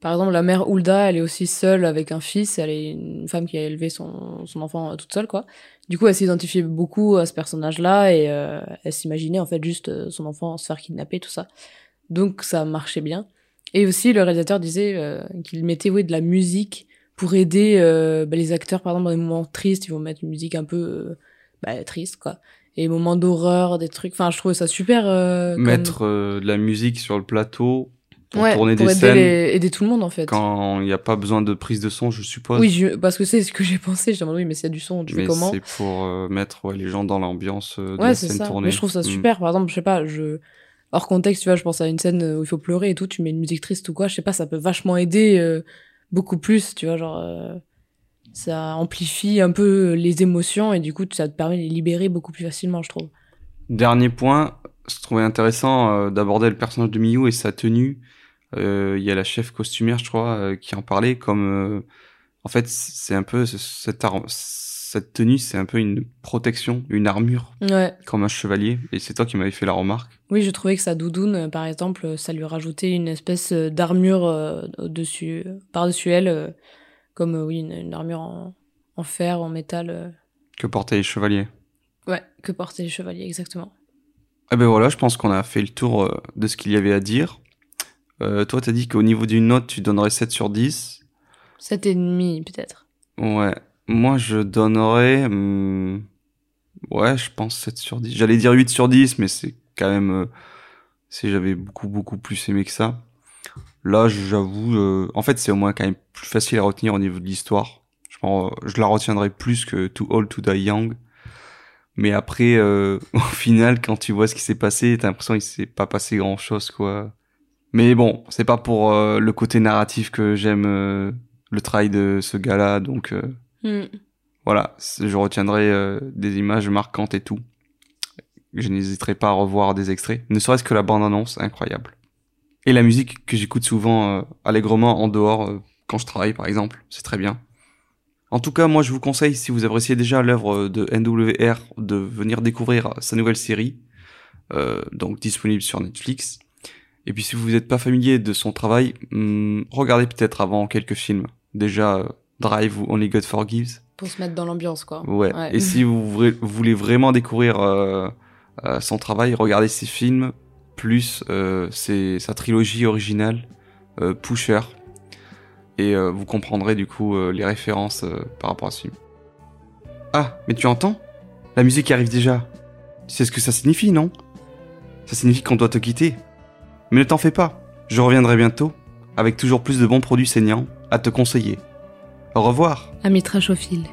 Par exemple, la mère Hulda, elle est aussi seule avec un fils, elle est une femme qui a élevé son, son enfant euh, toute seule, quoi. Du coup, elle s'identifiait beaucoup à ce personnage-là et euh, elle s'imaginait en fait juste euh, son enfant se faire kidnapper, tout ça. Donc ça marchait bien. Et aussi, le réalisateur disait euh, qu'il mettait oui, de la musique pour aider euh, bah, les acteurs, par exemple, dans des moments tristes, ils vont mettre une musique un peu euh, bah, triste, quoi. Et moments d'horreur, des trucs. Enfin, je trouvais ça super. euh, comme- Mettre euh, de la musique sur le plateau, pour Ouais, tourner pour des aider, scènes les- aider tout le monde en fait. quand il n'y a pas besoin de prise de son, je suppose. Oui, je- parce que c'est ce que j'ai pensé. Je me oui, mais s'il y a du son, tu mais fais comment c'est pour euh, mettre ouais, les gens dans l'ambiance de Ouais, la c'est scène ça. tournée. Mais je trouve ça Mm. super. Par exemple, je sais pas, je hors contexte, tu vois, je pense à une scène où il faut pleurer et tout, tu mets une musique triste ou quoi, je sais pas, ça peut vachement aider beaucoup plus, tu vois, genre ça amplifie un peu les émotions et du coup, ça te permet de les libérer beaucoup plus facilement, je trouve. Dernier point, je trouvais intéressant euh, d'aborder le personnage de Miyu et sa tenue. Euh, Il y a la chef costumière, je crois, euh, qui en parlait comme... en fait, c'est un peu... Cette, tenue, c'est un peu une protection, une armure, Ouais. comme un chevalier. Et c'est toi qui m'avais fait la remarque. Oui, je trouvais que sa doudoune, par exemple, ça lui rajoutait une espèce d'armure euh, par-dessus elle, euh, comme euh, oui, une, une armure en, en fer, en métal. euh. Que portaient les chevaliers. Ouais, que portaient les chevaliers, exactement. Eh ben voilà, je pense qu'on a fait le tour euh, de ce qu'il y avait à dire. Euh, toi, t'as dit qu'au niveau d'une note, tu donnerais 7 sur 10. Sept et demi, peut-être. Ouais. Moi, je donnerais... hum, Ouais, je pense 7 sur 10. J'allais dire 8 sur 10, mais c'est quand même... Si j'avais beaucoup, beaucoup plus aimé que ça. Là, j'avoue... euh, En fait, c'est au moins quand même plus facile à retenir au niveau de l'histoire. Je, pense, je la retiendrai plus que Too Old to Die Young. Mais après, euh, au final, quand tu vois ce qui s'est passé, t'as l'impression qu'il s'est pas passé grand-chose, quoi. Mais bon, c'est pas pour euh, le côté narratif que j'aime euh, le travail de ce gars-là, donc euh, Hmm. voilà, je retiendrai des images marquantes et tout. Je n'hésiterai pas à revoir des extraits, ne serait-ce que la bande-annonce, incroyable. Et la musique que j'écoute souvent euh, allègrement en dehors, euh, quand je travaille par exemple, c'est très bien. En tout cas, moi je vous conseille, si vous appréciez déjà l'œuvre de NWR, de venir découvrir sa nouvelle série, euh, donc disponible sur Netflix. Et puis si vous n'êtes pas familier de son travail, hum, regardez peut-être avant quelques films. Déjà euh, Drive ou Only God Forgives. Pour se mettre dans l'ambiance, quoi. Ouais. Et si vous voulez vraiment découvrir euh, euh, son travail, regardez ses films, plus euh, ses- sa trilogie originale, euh, Pusher. Et euh, vous comprendrez du coup les références par rapport à ce film. Ah, mais tu entends? La musique arrive déjà. Tu sais ce que ça signifie, non? Ça signifie qu'on doit te quitter. Mais ne t'en fais pas, je reviendrai bientôt, avec toujours plus de bons produits saignants à te conseiller. Au revoir Ami Trashophiles.